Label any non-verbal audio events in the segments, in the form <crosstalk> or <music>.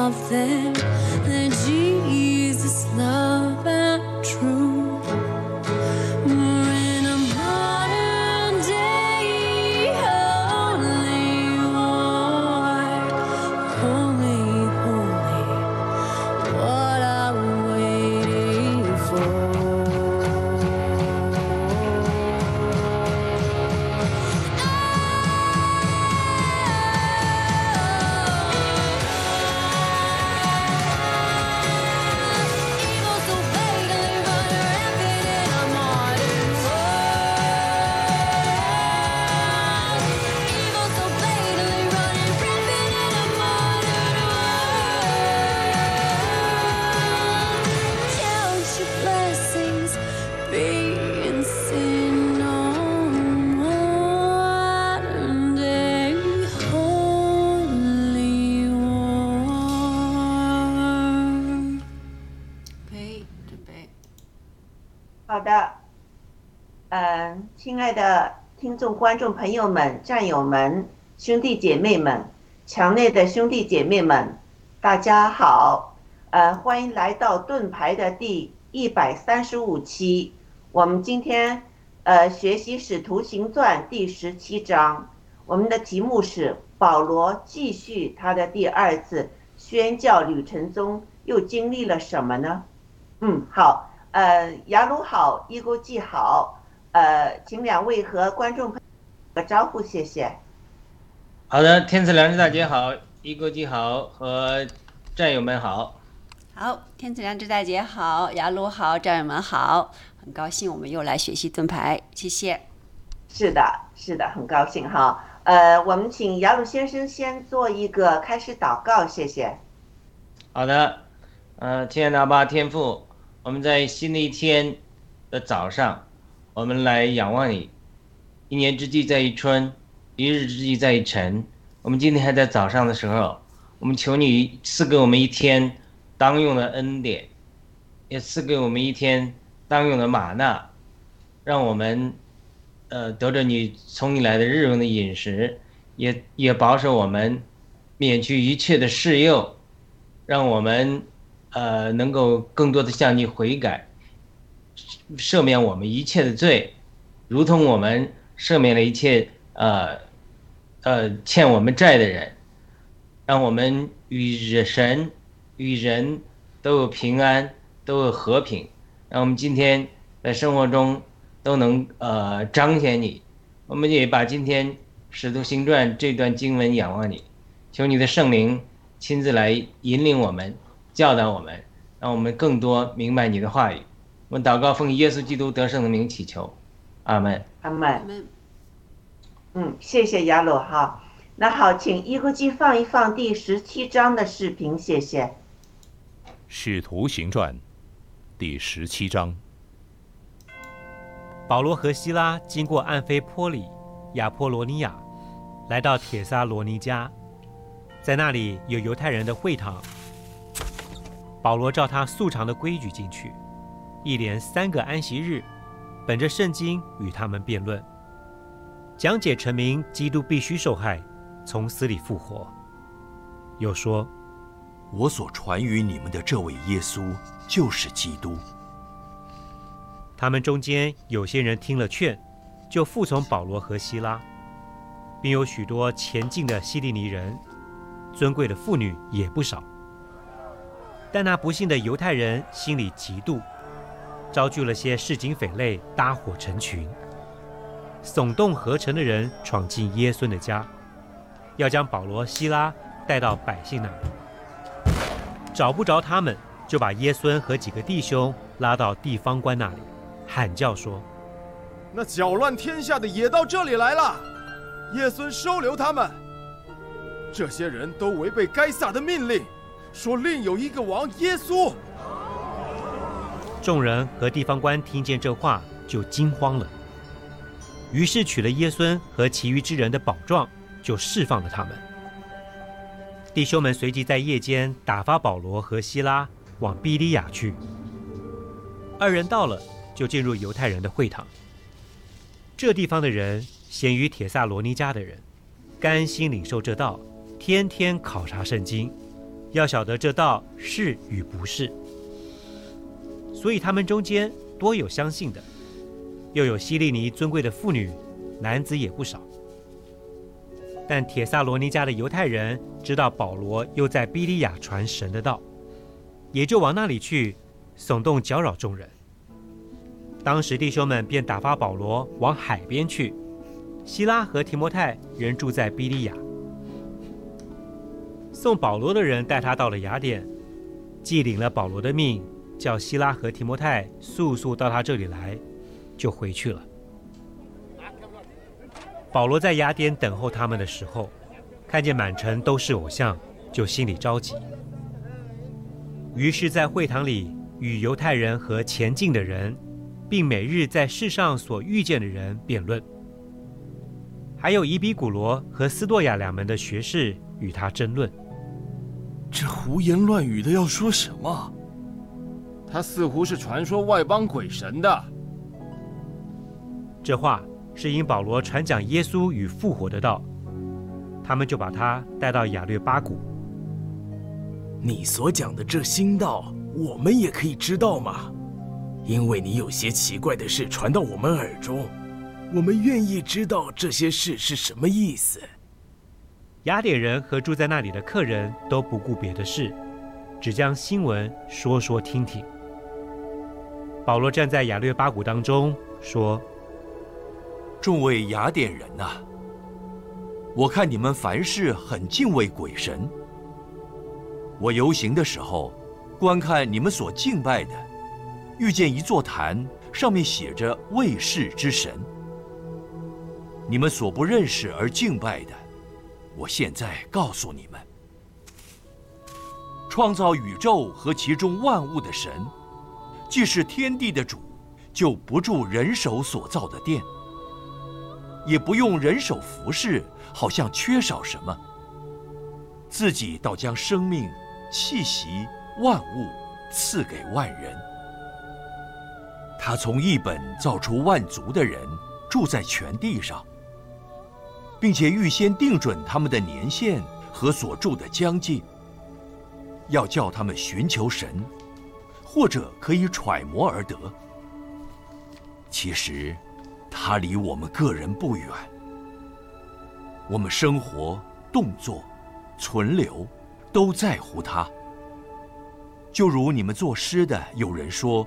love them. 众、观众朋友们、战友们、兄弟姐妹们，墙内的兄弟姐妹们，大家好，呃，欢迎来到盾牌的第一百三十五期。我们今天呃学习《使徒行传》第十七章，我们的题目是保罗继续他的第二次宣教旅程中又经历了什么呢？嗯，好。呃，雅鲁好，伊锅记好，呃，请两位和观众朋友打个招呼，谢谢。好的，天赐良知大姐好，一国际好和战友们好。好，天赐良知大姐好，雅鲁好，战友们好，很高兴我们又来学习盾牌，谢谢。是的，是的，很高兴哈。呃，我们请雅鲁先生先做一个开始祷告，谢谢。好的，呃，亲爱的阿爸天父，我们在新的一天的早上，我们来仰望你。一年之计在于春，一日之计在于晨。我们今天还在早上的时候，我们求你赐给我们一天当用的恩典，也赐给我们一天当用的玛纳，让我们呃得着你从你来的日用的饮食，也也保守我们免去一切的试诱，让我们呃能够更多的向你悔改，赦免我们一切的罪，如同我们赦免了一切呃呃欠我们债的人，让我们与神与人都有平安，都有和平，让我们今天在生活中都能呃彰显你。我们也把今天《使徒行传》这段经文仰望你，求你的圣灵亲自来引领我们，教导我们，让我们更多明白你的话语。我们祷告奉耶稣基督得胜的名祈求，阿门。阿门嗯，谢谢雅鲁哈。那好，请一锅记放一放第十七章的视频，谢谢。《使徒行传》第十七章，保罗和希拉经过安菲波里、亚波罗尼亚，来到铁萨罗尼迦，在那里有犹太人的会堂。保罗照他素常的规矩进去，一连三个安息日，本着圣经与他们辩论，讲解成明基督必须受害，从死里复活。又说，我所传于你们的这位耶稣就是基督。他们中间有些人听了劝，就服从保罗和希拉，并有许多前进的希利尼人，尊贵的妇女也不少。但那不幸的犹太人心里嫉妒，招聚了些市井匪类，搭伙成群，耸动合成的人闯进耶稣的家，要将保罗、希拉带到百姓那里。找不着他们，就把耶稣和几个弟兄拉到地方官那里，喊叫说那搅乱天下的也到这里来了，耶稣收留他们。这些人都违背该撒的命令，说另有一个王耶稣。：“众人和地方官听见这话，就惊慌了。于是取了耶稣和其余之人的宝状，就释放了他们。弟兄们随即在夜间打发保罗和希拉往比利亚去。二人到了，就进入犹太人的会堂。这地方的人咸于铁萨罗尼迦的人，甘心领受这道，天天考察圣经，要晓得这道是与不是。所以他们中间多有相信的，又有希利尼尊贵的妇女，男子也不少。但铁萨罗尼迦的犹太人知道保罗又在比利亚传神的道，也就往那里去，耸动搅扰众人。当时弟兄们便打发保罗往海边去，希拉和提摩太仍住在比利亚。送保罗的人带他到了雅典，既领了保罗的命，叫希拉和提摩太速速到他这里来，就回去了。保罗在雅典等候他们的时候，看见满城都是偶像，就心里着急。于是，在会堂里与犹太人和前进的人，并每日在世上所遇见的人辩论。还有以比古罗和斯多亚两门的学士与他争论。这胡言乱语的要说什么？他似乎是传说外邦鬼神的。这话是因保罗传讲耶稣与复活的道，他们就把他带到亚略巴谷。你所讲的这新道，我们也可以知道吗？因为你有些奇怪的事传到我们耳中，我们愿意知道这些事是什么意思。雅典人和住在那里的客人都不顾别的事，只将新闻说说听听。保罗站在雅略巴谷当中说。众位雅典人呐、我看你们凡事很敬畏鬼神。我游行的时候，观看你们所敬拜的，遇见一座坛，上面写着“卫士之神”。你们所不认识而敬拜的，我现在告诉你们：创造宇宙和其中万物的神，既是天地的主，就不住人手所造的殿。也不用人手服侍，好像缺少什么。自己倒将生命、气息、万物赐给万人。他从一本造出万族的人，住在全地上，并且预先定准他们的年限和所住的疆界，要叫他们寻求神，或者可以揣摩而得。其实。它离我们个人不远，我们生活、动作、存留，都在乎它。就如你们作诗的有人说，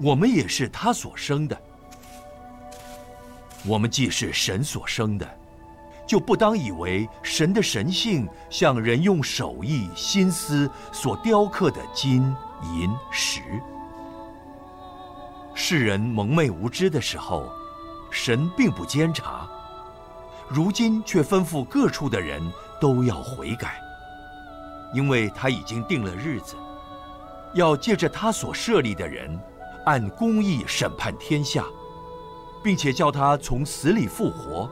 我们也是他所生的。我们既是神所生的，就不当以为神的神性像人用手艺、心思所雕刻的金银石。世人蒙昧无知的时候。神并不监察，如今却吩咐各处的人都要悔改，因为他已经定了日子，要借着他所设立的人，按公义审判天下，并且叫他从死里复活，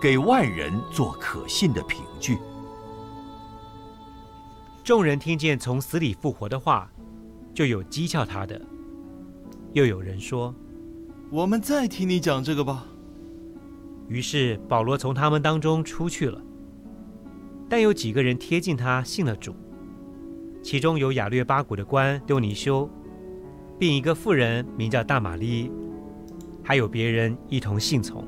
给万人做可信的凭据。众人听见从死里复活的话，就有讥诮他的，又有人说。我们再听你讲这个吧。于是保罗从他们当中出去了，但有几个人贴近他，信了主。其中有雅略巴谷的官丢尼修，并一个妇人名叫大玛丽，还有别人一同信从。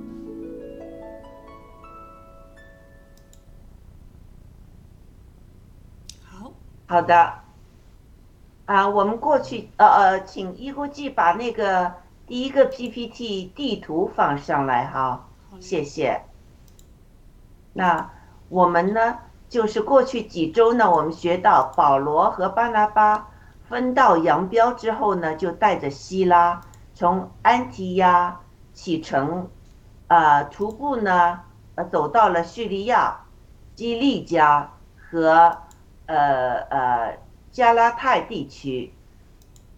好，好的。啊，我们过去呃呃，请一估计把那个。第一个 PPT 地图放上来哈，谢谢。那我们呢，就是过去几周呢，我们学到保罗和巴拿巴分道扬镳之后呢，就带着希拉从安提亚启程，呃，徒步呢，呃，走到了叙利亚、基利加和呃呃加拉泰地区，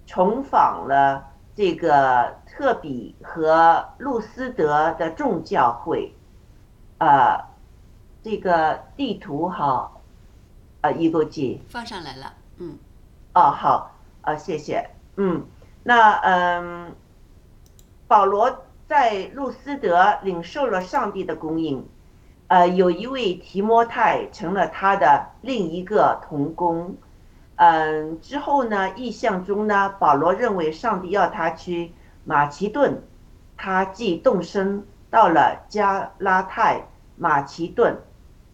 重访了。这个特比和路斯德的众教会，呃，这个地图哈，呃，一个记放上来了，嗯，哦，好，呃，谢谢，嗯，那嗯，保罗在路斯德领受了上帝的供应，呃，有一位提摩太成了他的另一个同工。嗯，之后呢，意象中呢，保罗认为上帝要他去马其顿，他即动身到了加拉太马其顿。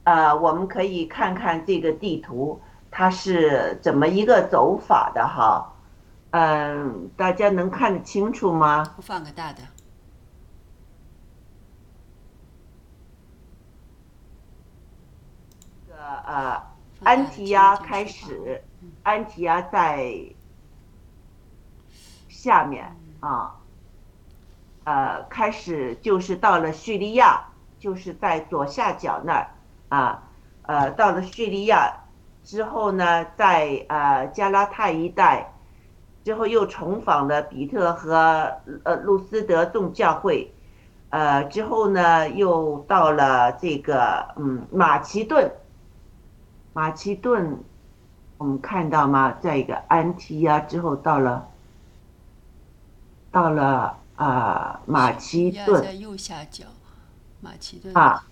啊，我们可以看看这个地图，它是怎么一个走法的哈。嗯，大家能看得清楚吗？我放个大的。这个呃，安提亚开始，安提亚在下面啊，呃，开始就是到了叙利亚，就是在左下角那儿啊，呃，到了叙利亚之后呢，在呃加拉太一带，之后又重访了比特和呃路斯德众教会，呃，之后呢又到了这个嗯马其顿。马其顿，我们看到吗？在一个安提亚之后，到了，到了啊、马其顿在右下角，马其顿啊，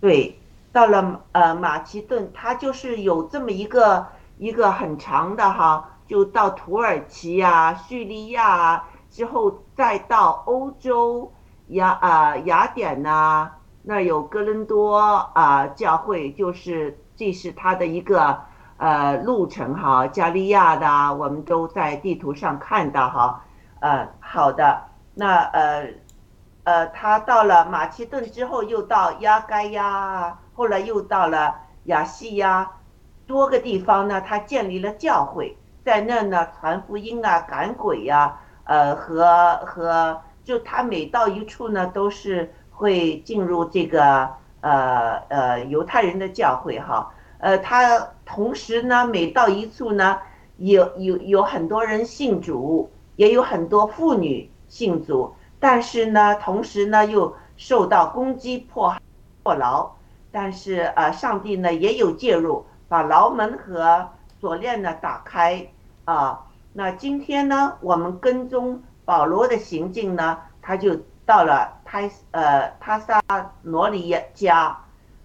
对，到了呃马其顿，它就是有这么一个一个很长的哈，就到土耳其呀、叙利亚啊，之后再到欧洲雅啊、雅典呐、那有哥伦多啊、教会，就是这是它的一个呃路程哈，加利亚的我们都在地图上看到哈，呃，好的，那呃。呃，他到了马其顿之后，又到亚该亚，后来又到了亚细亚，多个地方呢，他建立了教会，在那呢传福音啊、赶鬼呀、呃和和就他每到一处呢，都是会进入这个呃呃犹太人的教会哈，呃他同时呢每到一处呢，有有有很多人信主，也有很多妇女信主。但是呢，同时呢又受到攻击迫迫牢，但是呃，上帝呢也有介入，把牢门和锁链呢打开啊。那今天呢，我们跟踪保罗的行径呢，他就到了泰呃他萨罗尼家，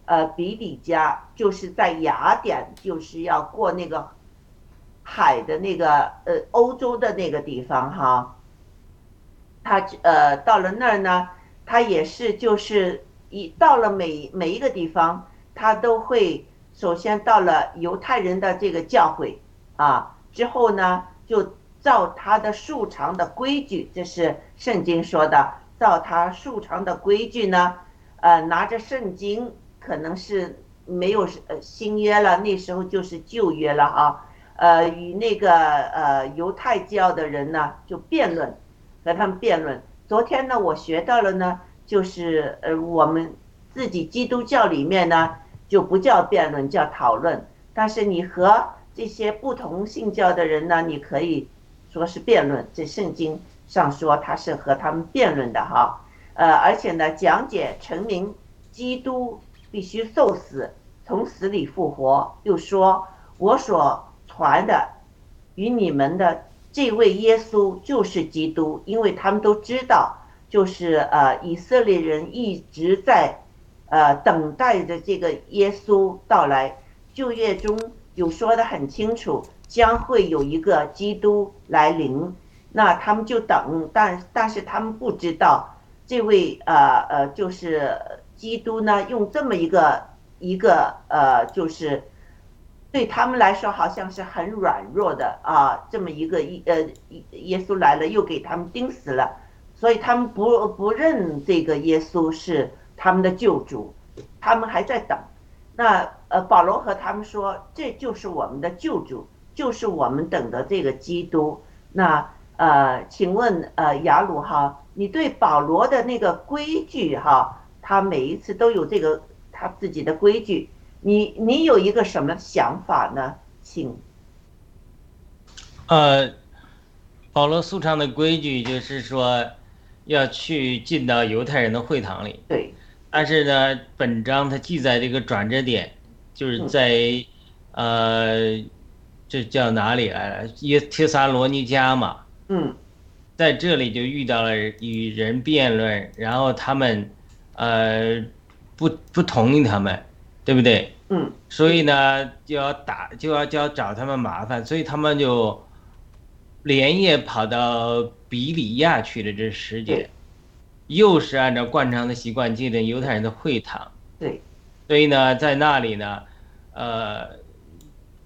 呃比比加，就是在雅典，就是要过那个海的那个呃欧洲的那个地方哈。他呃到了那儿呢，他也是就是一到了每每一个地方，他都会首先到了犹太人的这个教会啊，之后呢就照他的数常的规矩，这是圣经说的，照他数常的规矩呢，呃拿着圣经，可能是没有呃新约了，那时候就是旧约了哈，呃与那个呃犹太教的人呢就辩论。和他们辩论。昨天呢，我学到了呢，就是呃，我们自己基督教里面呢，就不叫辩论，叫讨论。但是你和这些不同信教的人呢，你可以说是辩论。这圣经上说他是和他们辩论的哈。呃，而且呢，讲解成明基督必须受死，从死里复活。又说我所传的与你们的。这位耶稣就是基督，因为他们都知道，就是呃以色列人一直在，呃等待着这个耶稣到来。旧约中有说的很清楚，将会有一个基督来临，那他们就等，但但是他们不知道，这位呃呃就是基督呢，用这么一个一个呃就是。对他们来说，好像是很软弱的啊，这么一个一呃，耶稣来了又给他们钉死了，所以他们不不认这个耶稣是他们的救主，他们还在等。那呃，保罗和他们说，这就是我们的救主，就是我们等的这个基督。那呃，请问呃，雅鲁哈，你对保罗的那个规矩哈，他每一次都有这个他自己的规矩。你你有一个什么想法呢？请。呃，保罗素常的规矩就是说，要去进到犹太人的会堂里。对。但是呢，本章它记载这个转折点，就是在，呃，这叫哪里来了？耶提撒罗尼迦嘛。嗯。在这里就遇到了与人辩论，然后他们，呃。不不同意他们，对不对？嗯所以呢，就要打，就要就要找他们麻烦，所以他们就连夜跑到比里亚去了。这时节对，又是按照惯常的习惯进了犹太人的会堂。对，所以呢，在那里呢，呃，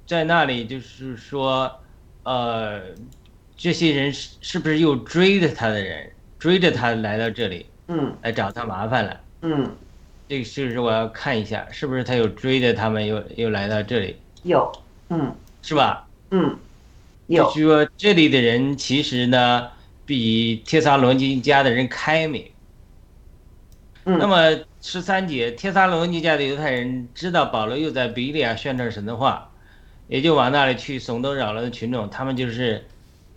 在那里就是说，呃，这些人是是不是又追着他的人，追着他来到这里嗯来找他麻烦了？嗯，这个是我要看一下，是不是他又追着他们又又来到这里，有，嗯是吧？嗯，就有，是说这里的人其实呢，比帖撒罗尼迦的人开明。嗯那么十三节，帖撒罗尼迦的犹太人知道保罗又在比利亚宣传神的话，也就往那里去怂动扰乱的群众，他们就是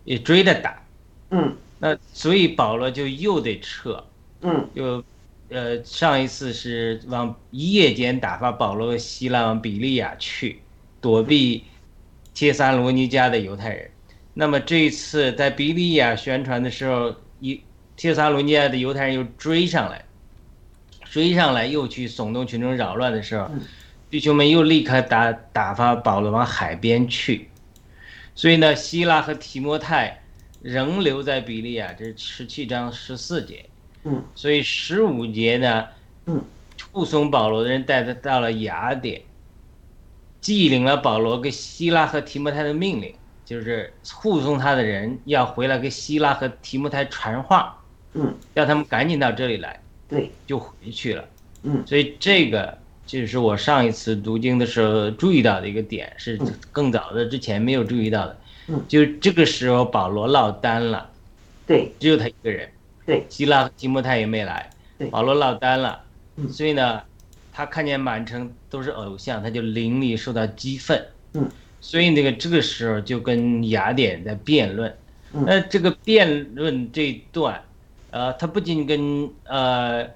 也追着打。嗯那所以保罗就又得撤，嗯就呃上一次是往一夜间打发保罗和希腊往比利亚去，躲避帖撒罗尼迦的犹太人。那么这一次在比利亚宣传的时候，一帖撒罗尼迦的犹太人又追上来，追上来又去耸动群众扰乱的时候嗯，弟兄们又立刻打打发保罗往海边去。所以呢，希腊和提摩太仍留在比利亚，这是十七章十四节。嗯。所以十五节呢，嗯，护送保罗的人带他到了雅典，既领了保罗跟希拉和提摩太的命令，就是护送他的人要回来给希拉和提摩太传话，嗯，要他们赶紧到这里来，对，就回去了。嗯。所以这个就是我上一次读经的时候注意到的一个点，是嗯。更早的之前没有注意到的。嗯。就这个时候保罗落单了，对。只有他一个人。对，希腊和提摩太也没来对，保罗落单了，嗯。所以呢，他看见满城都是偶像，他就灵里受到激愤，嗯，所以那个这个时候就跟雅典在辩论，嗯。那这个辩论这一段，呃，他不仅跟呃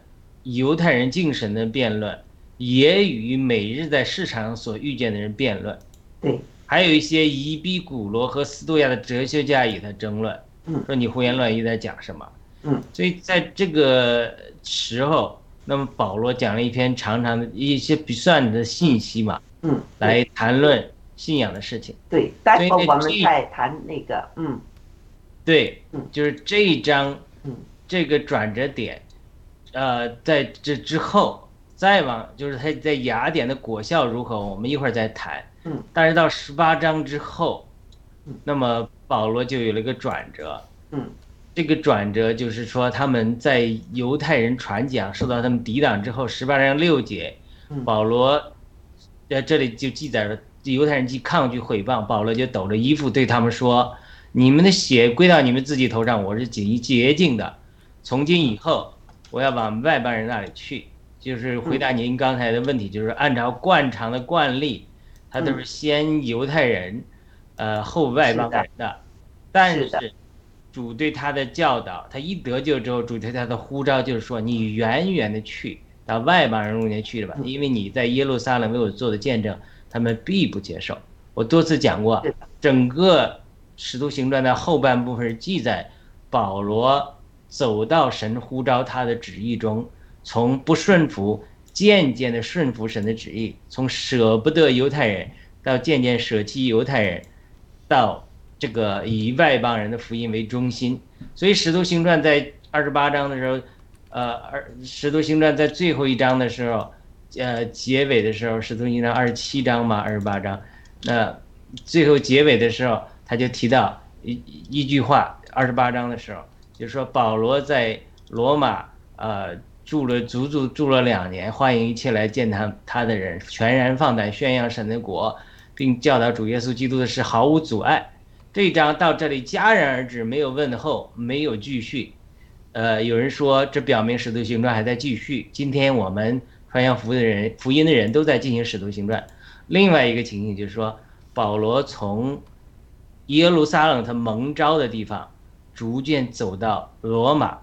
犹太人敬神的辩论，也与每日在市场上所遇见的人辩论，对，还有一些伊比古罗和斯多亚的哲学家与他争论，嗯。说你胡言乱语在讲什么？嗯，所以在这个时候，那么保罗讲了一篇长长的一些不算的信息嘛，嗯，来谈论信仰的事情。对，待会我们这再谈那个，嗯。对嗯，就是这一章嗯，这个转折点，呃，在这之后再往就是他在雅典的果效如何，我们一会儿再谈。嗯，但是到十八章之后嗯，那么保罗就有了一个转折。嗯，这个转折就是说他们在犹太人传讲受到他们抵挡之后，十八章六节，嗯保罗在这里就记载了犹太人既抗拒毁谤，保罗就抖着衣服对他们说：“你们的血归到你们自己头上，我是洁洁净的。从今以后，我要往外邦人那里去。”就是回答您刚才的问题，就是按照惯常的惯例，他都是先犹太人，呃后外邦人的。但是主对他的教导，他一得救之后，主对他的呼召就是说：“你远远的去到外邦人中间去了吧，嗯因为你在耶路撒冷为我做的见证，他们必不接受。”我多次讲过，整个使徒行传的后半部分是记载保罗走到神呼召他的旨意中，从不顺服渐渐的顺服神的旨意，从舍不得犹太人到渐渐舍弃犹太人，到这个以外邦人的福音为中心。所以使徒行传在二十八章的时候，呃，二使徒行传在最后一章的时候，呃，结尾的时候，使徒行传二十七章嘛，二十八章，那最后结尾的时候，他就提到一一句话，二十八章的时候，就说保罗在罗马呃住了足足住了两年，欢迎一切来见他他的人，全然放胆宣扬神的国，并教导主耶稣基督的事毫无阻碍。这一章到这里戛然而止，没有问候，没有继续。呃，有人说这表明使徒行传还在继续。今天我们传扬福音的人，福音的人都在进行使徒行传。另外一个情形就是说，保罗从耶路撒冷他蒙召的地方，逐渐走到罗马，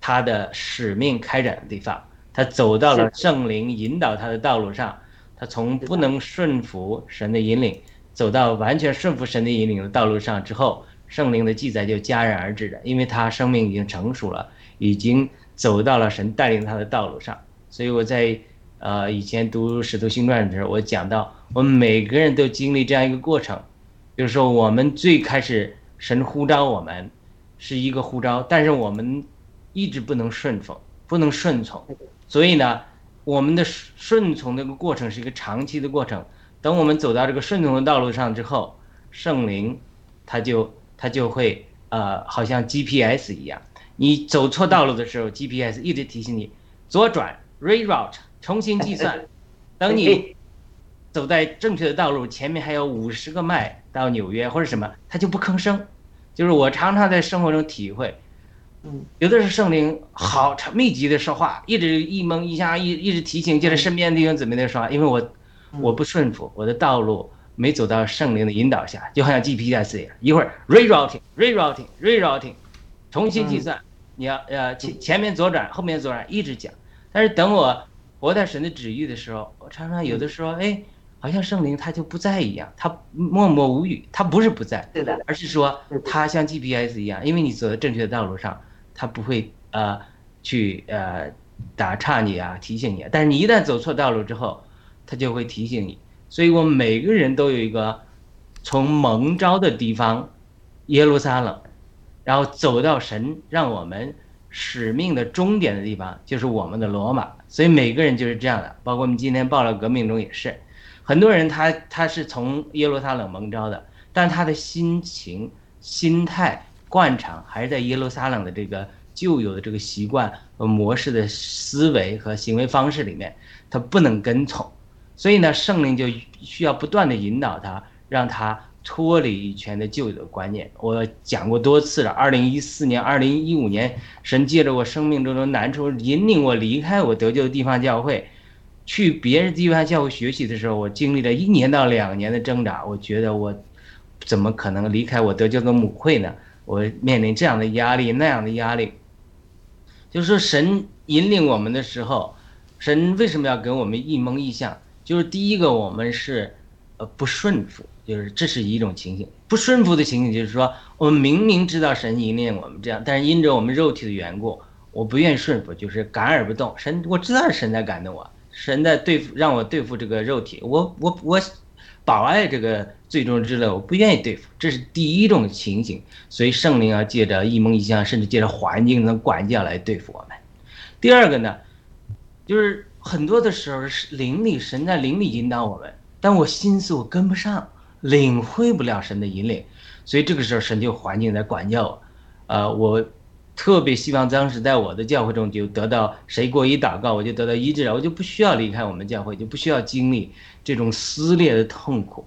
他的使命开展的地方，他走到了圣灵引导他的道路上，他从不能顺服神的引领，走到完全顺服神的引领的道路上之后，圣灵的记载就戛然而止了，因为他生命已经成熟了，已经走到了神带领他的道路上。所以我在呃，以前读《使徒行传》的时候，我讲到我们每个人都经历这样一个过程，就是说我们最开始神呼召我们是一个呼召，但是我们一直不能顺从，不能顺从，所以呢，我们的顺从这个过程是一个长期的过程。等我们走到这个顺从的道路上之后，圣灵他就他就会呃，好像 GPS 一样，你走错道路的时候，GPS 一直提醒你左转 reroute 重新计算，<laughs> 等你走在正确的道路，前面还有五十个迈到纽约或者什么，他就不吭声。就是我常常在生活中体会，嗯，有的是圣灵好密集的说话，一直一蒙一下，一一直提醒，就是身边的弟兄姊妹在说话，因为我我不顺服，我的道路没走到圣灵的引导下，就好像 GPS 一样，一会儿 rerouting rerouting rerouting，重新计算，你要呃前前面左转，后面左转，一直讲。但是等我活在神的旨意的时候，我常常有的时候，哎，好像圣灵他就不在一样，他默默无语，他不是不在，是的，而是说他像 GPS 一样，因为你走在正确的道路上，他不会呃去呃打岔你啊，提醒你啊。但是你一旦走错道路之后，他就会提醒你。所以我们每个人都有一个从蒙召的地方，耶路撒冷，然后走到神让我们使命的终点的地方，就是我们的罗马。所以每个人就是这样的，包括我们今天报了革命中也是，很多人他他是从耶路撒冷蒙召的，但他的心情、心态、惯常还是在耶路撒冷的这个旧有的这个习惯和模式的思维和行为方式里面，他不能跟从。所以呢，圣灵就需要不断的引导他，让他脱离以前的旧有的观念。我讲过多次了，二零一四年、二零一五年，神借着我生命中的难处，引领我离开我得救的地方教会，去别人地方教会学习的时候，我经历了一年到两年的挣扎。我觉得我怎么可能离开我得救的母会呢？我面临这样的压力，那样的压力。就是说，神引领我们的时候，神为什么要给我们一蒙一象？就是第一个，我们是呃不顺服，就是这是一种情形。不顺服的情形就是说，我们明明知道神引领我们这样，但是因着我们肉体的缘故，我不愿意顺服，就是感而不动。神我知道神在感动我，神在对付让我对付这个肉体，我我我保爱这个最终之乐，我不愿意对付，这是第一种情形。所以圣灵要，借着一梦一象，甚至借着环境的管教来对付我们。第二个呢，就是很多的时候是灵力，神在灵力引导我们，但我心思我跟不上，领会不了神的引领，所以这个时候神就环境在管教我。呃，我特别希望当时在我的教会中就得到谁过一祷告，我就得到医治了，我就不需要离开我们教会，就不需要经历这种撕裂的痛苦。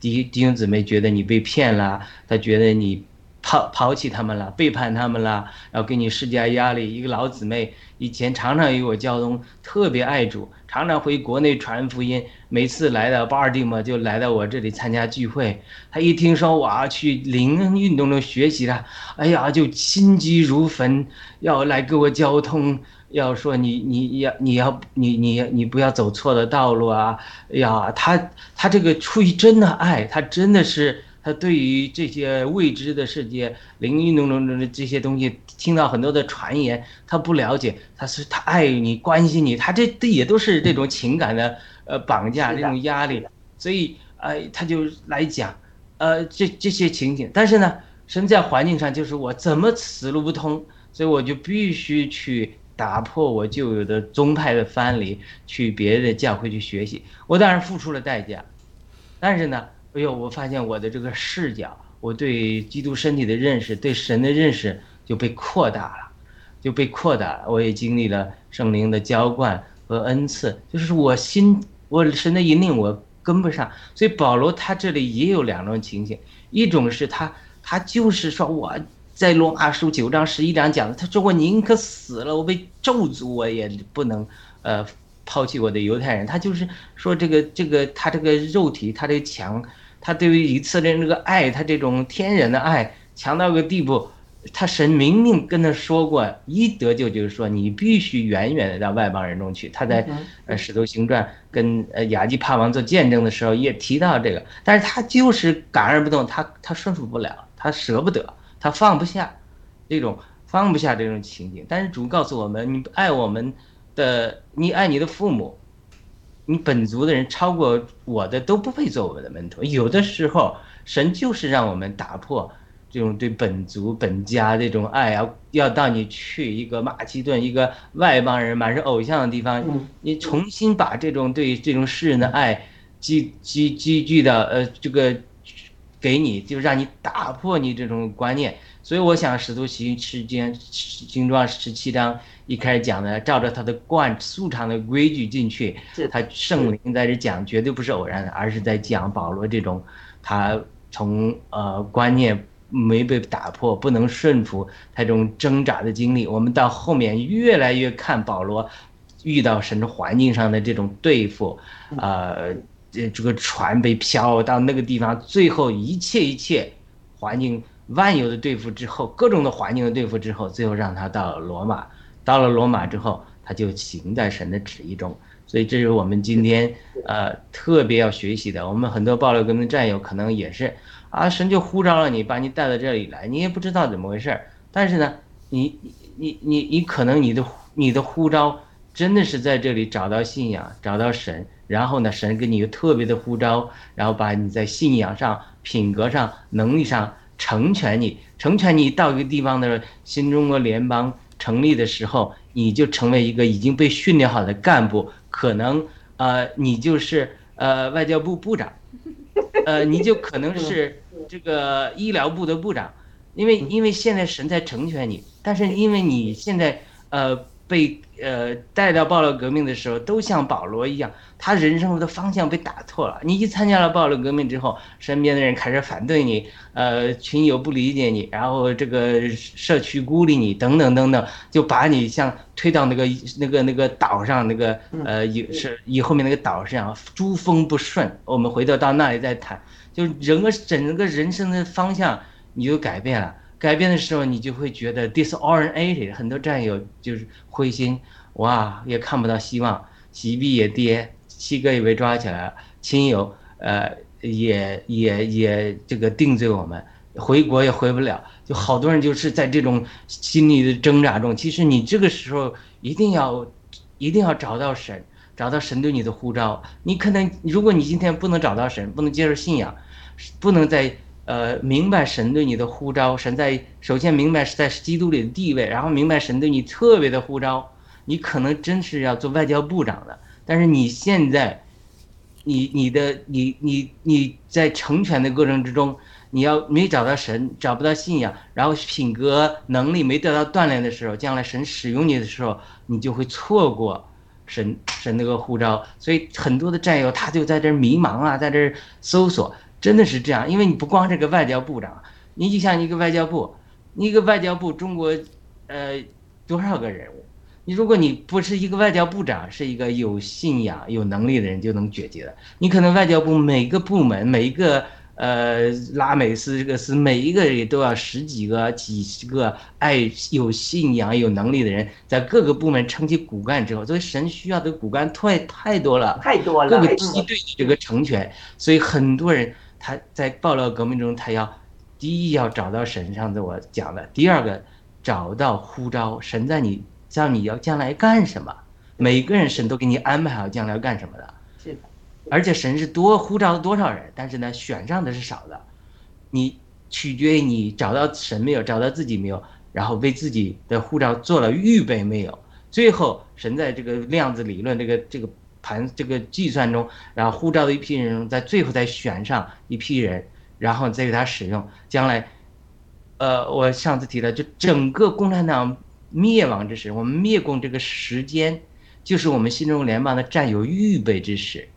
弟弟兄姊妹觉得你被骗了，他觉得你抛抛弃他们了，背叛他们了，然后给你施加压力。一个老姊妹以前常常与我交通，特别爱主，常常回国内传福音。每次来到巴尔的摩就来到我这里参加聚会。她一听说我要去灵运动中学习了，哎呀，就心急如焚，要来跟我交通。要说你你要你要你你你不要走错的道路啊！哎呀，他他这个出于真的爱，他真的是他对于这些未知的世界、灵运动中的这些东西，听到很多的传言，他不了解，他是他爱你、关心你，他这这也都是这种情感的呃绑架、这种压力，所以呃他就来讲，呃这这些情景，但是呢，身在环境上就是我怎么死路不通，所以我就必须去。打破我旧有的宗派的藩篱，去别的教会去学习。我当然付出了代价，但是呢，哎呦，我发现我的这个视角，我对基督身体的认识，对神的认识就被扩大了，就被扩大了。我也经历了圣灵的浇灌和恩赐，就是我心，我神的引领我跟不上。所以保罗他这里也有两种情形，一种是他他就是说我。在罗马书九章十一章讲的，他说我宁可死了，我被咒诅，我也不能，呃，抛弃我的犹太人。他就是说这个这个他这个肉体，他这个强，他对于以色列人这个爱，他这种天然的爱强到个地步，他神明明跟他说过，一得救就是说你必须远远的到外邦人中去。他在呃使徒行传跟呃雅基帕王做见证的时候也提到这个，但是他就是感而不动，他他顺服不了，他舍不得。他放不下这种放不下这种情景，但是主告诉我们：你爱我们的，你爱你的父母，你本族的人超过我的都不配做我的门徒。有的时候，神就是让我们打破这种对本族本家这种爱啊，要到你去一个马其顿一个外邦人满是偶像的地方，嗯你重新把这种对这种世人的爱积积积聚的呃这个给你，就让你打破你这种观念。所以我想，使徒行事间形状十七章一开始讲的，照着他的惯素常的规矩进去，他圣灵在这讲，绝对不是偶然的，而是在讲保罗这种他从呃观念没被打破，不能顺服他这种挣扎的经历。我们到后面越来越看保罗遇到神的环境上的这种对付，呃，这这个船被漂到那个地方，最后一切一切环境万有的对付之后，各种的环境的对付之后，最后让他到了罗马。到了罗马之后，他就行在神的旨意中。所以这是我们今天呃特别要学习的。我们很多暴力革命战友可能也是啊，神就呼召了你，把你带到这里来，你也不知道怎么回事儿。但是呢，你你你你可能你的你的呼召真的是在这里找到信仰，找到神，然后呢，神给你一个特别的呼召，然后把你在信仰上、品格上、能力上成全你，成全你到一个地方的新中国联邦成立的时候，你就成为一个已经被训练好的干部，可能呃你就是呃外交部部长，呃你就可能是 <laughs> 这个医疗部的部长，因为因为现在神在成全你，但是因为你现在呃被呃带到暴乱革命的时候，都像保罗一样，他人生的方向被打错了。你一参加了暴乱革命之后，身边的人开始反对你，呃，群友不理解你，然后这个社区孤立你，等等等等，就把你像推到那个那个那个岛上，那个呃以是以后面那个岛上，诸风不顺。我们回头到那里再谈，就整个整个人生的方向你就改变了。改变的时候，你就会觉得 disoriented，很多战友就是灰心，哇，也看不到希望，喜币也跌，七哥也被抓起来了，亲友呃也也也这个定罪我们，回国也回不了，就好多人就是在这种心理的挣扎中。其实你这个时候一定要一定要找到神，找到神对你的呼召。你可能如果你今天不能找到神，不能接受信仰，不能在呃明白神对你的呼召，神在首先明白是在基督里的地位，然后明白神对你特别的呼召，你可能真是要做外交部长的。但是你现在，你你的你你你在成全的过程之中，你要没找到神，找不到信仰，然后品格能力没得到锻炼的时候，将来神使用你的时候，你就会错过神神那个呼召。所以很多的战友他就在这迷茫啊，在这搜索，真的是这样。因为你不光是个外交部长，你就像一个外交部，一个外交部中国，呃，多少个人物？你如果你不是一个外交部长，是一个有信仰、有能力的人，就能解决的。你可能外交部每个部门、每一个呃拉美斯这个斯，每一个人都要十几个、几十个爱有信仰、有能力的人，在各个部门撑起骨干之后，所以神需要的骨干太太多了，太多了，各个嗯梯队的这个成全，所以很多人他在暴乱革命中，他要第一要找到神，上次我讲的，第二个找到呼召，神在你叫你要将来干什么，每个人神都给你安排好将来要干什么的，是的，而且神是多呼召了多少人，但是呢选上的是少的，你取决于你找到神没有，找到自己没有，然后为自己的护照做了预备没有，最后神在这个量子理论这个这个盘这个计算中，然后护照的一批人中，在最后再选上一批人，然后再给他使用，将来，呃，我上次提到，就整个共产党灭亡之时，我们灭共这个时间，就是我们新中国联邦的战友预备之时。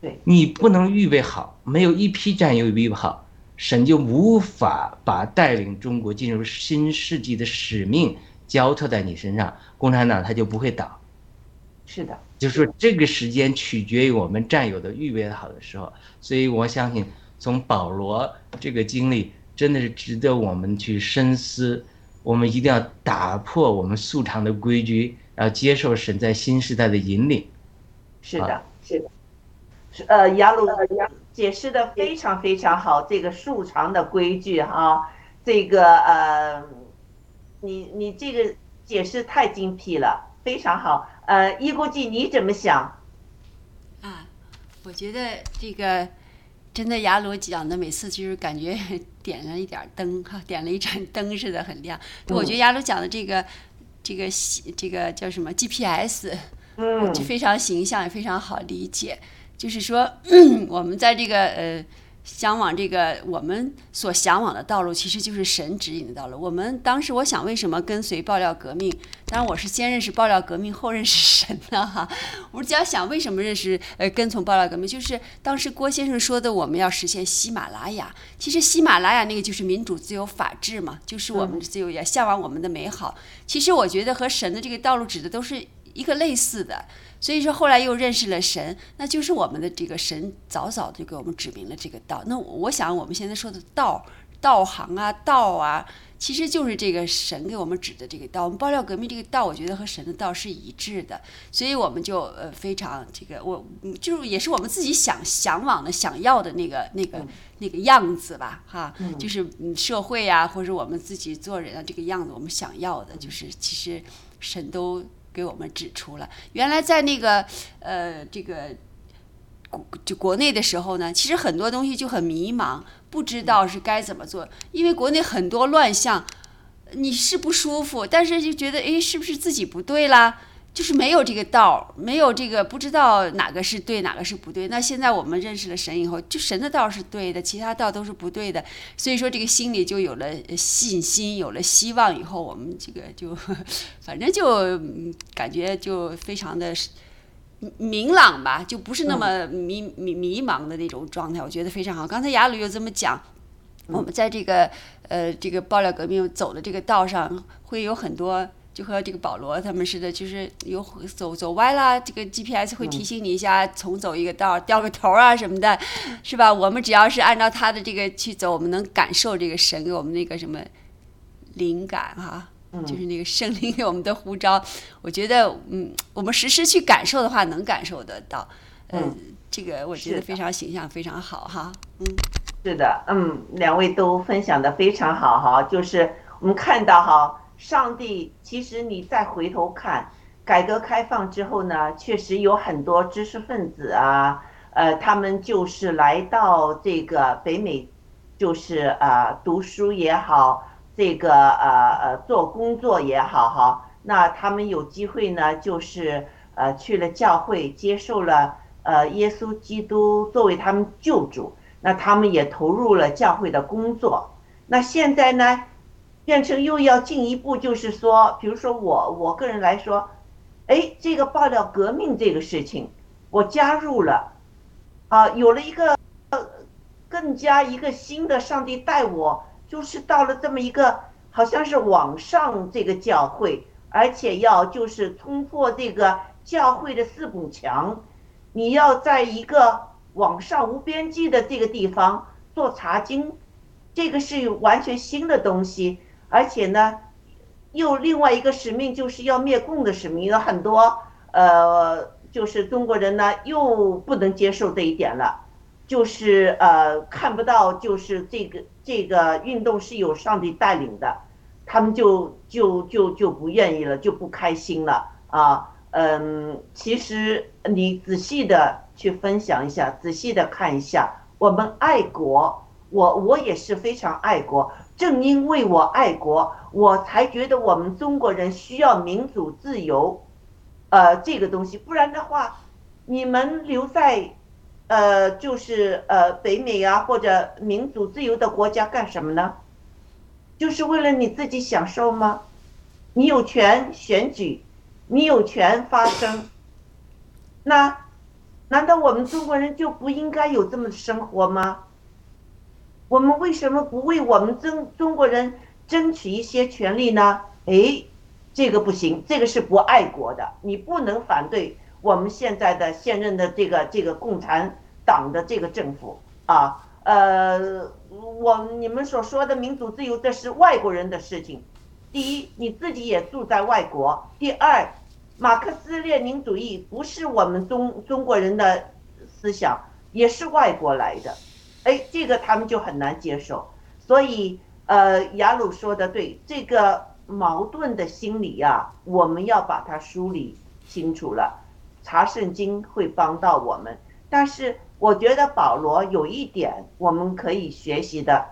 对你不能预备好，没有一批战友预备好，神就无法把带领中国进入新世纪的使命交托在你身上，共产党他就不会倒。是的，就是说这个时间取决于我们战友的预备好的时候，所以我相信从保罗这个经历真的是值得我们去深思，我们一定要打破我们素常的规矩，要接受神在新时代的引领。是的啊，是的，是呃，雅鲁解释的非常非常好，这个素常的规矩哈，这个呃，你你这个解释太精辟了，非常好。呃，一估计你怎么想？啊，我觉得这个真的雅鲁讲的每次就是感觉点了一点儿灯哈，点了一盏灯似的很亮。对我觉得雅鲁讲的这个这个这个叫什么 GPS，嗯就非常形象，也非常好理解。就是说，<clears throat> 我们在这个呃向往这个我们所向往的道路，其实就是神指引的道路。我们当时我想，为什么跟随爆料革命？当然，我是先认识爆料革命，后认识神的哈。<laughs> 我只要想为什么认识呃跟从爆料革命，就是当时郭先生说的，我们要实现喜马拉雅。其实喜马拉雅那个就是民主、自由、法治嘛，就是我们的自由，也向往我们的美好。其实我觉得和神的这个道路指的都是一个类似的。所以说后来又认识了神，那就是我们的这个神早早就给我们指明了这个道。那我想我们现在说的道、道行啊、道啊，其实就是这个神给我们指的这个道。我们爆料革命这个道，我觉得和神的道是一致的，所以我们就呃非常这个我嗯就是也是我们自己想向往的、想要的那个那个那个样子吧，哈，就是嗯社会啊，或者我们自己做人啊这个样子，我们想要的，就是其实神都。给我们指出了，原来在那个呃这个国就国内的时候呢，其实很多东西就很迷茫，不知道是该怎么做，因为国内很多乱象，你是不舒服，但是就觉得哎，是不是自己不对啦？就是没有这个道，没有这个不知道哪个是对，哪个是不对。那现在我们认识了神以后，就神的道是对的，其他道都是不对的。所以说这个心里就有了信心，有了希望。以后我们这个就，<laughs> 反正就嗯感觉就非常的明朗吧，就不是那么迷迷迷茫的那种状态。我觉得非常好。刚才雅鲁又这么讲，我们在这个呃这个爆料革命走的这个道上，会有很多。就和这个保罗他们似的，就是有走走歪啦，这个 GPS 会提醒你一下，重走一个道，掉个头啊什么的，是吧？我们只要是按照他的这个去走，我们能感受这个神给我们那个什么灵感哈、就是那个圣灵给我们的呼召。我觉得，嗯，我们实时去感受的话，能感受得到。嗯，这个我觉得非常形象，非常好哈。嗯，是的，嗯，两位都分享的非常好哈，就是我们看到哈，上帝其实你再回头看，改革开放之后呢，确实有很多知识分子啊，呃，他们就是来到这个北美，就是呃读书也好，这个呃呃做工作也好哈，那他们有机会呢，就是呃去了教会，接受了呃耶稣基督作为他们救主。那他们也投入了教会的工作。那现在呢，变成又要进一步，就是说，比如说我我个人来说，哎，这个爆料革命这个事情，我加入了，啊，有了一个更加一个新的上帝带我，就是到了这么一个好像是网上这个教会，而且要就是冲破这个教会的四堵墙，你要在一个网上无边际的这个地方做查经，这个是完全新的东西，而且呢，又另外一个使命就是要灭共的使命，有很多呃，就是中国人呢又不能接受这一点了，就是呃看不到就是这个这个运动是有上帝带领的，他们就就就就不愿意了，就不开心了啊。嗯，其实你仔细的去分享一下，仔细的看一下，我们爱国，我我也是非常爱国。正因为我爱国，我才觉得我们中国人需要民主自由，呃，这个东西，不然的话，你们留在，呃，就是呃北美啊或者民主自由的国家干什么呢？就是为了你自己享受吗？你有权选举。你有权发声，那难道我们中国人就不应该有这么生活吗？我们为什么不为我们中中国人争取一些权利呢？哎，这个不行，这个是不爱国的，你不能反对我们现在的现任的这个这个共产党的这个政府啊。呃，我你们所说的民主自由，这是外国人的事情。第一，你自己也住在外国；第二，马克思列宁主义不是我们中中国人的思想，也是外国来的。哎，这个他们就很难接受。所以，呃，雅鲁说的对，这个矛盾的心理呀、我们要把它梳理清楚了。查圣经会帮到我们。但是我觉得保罗有一点我们可以学习的，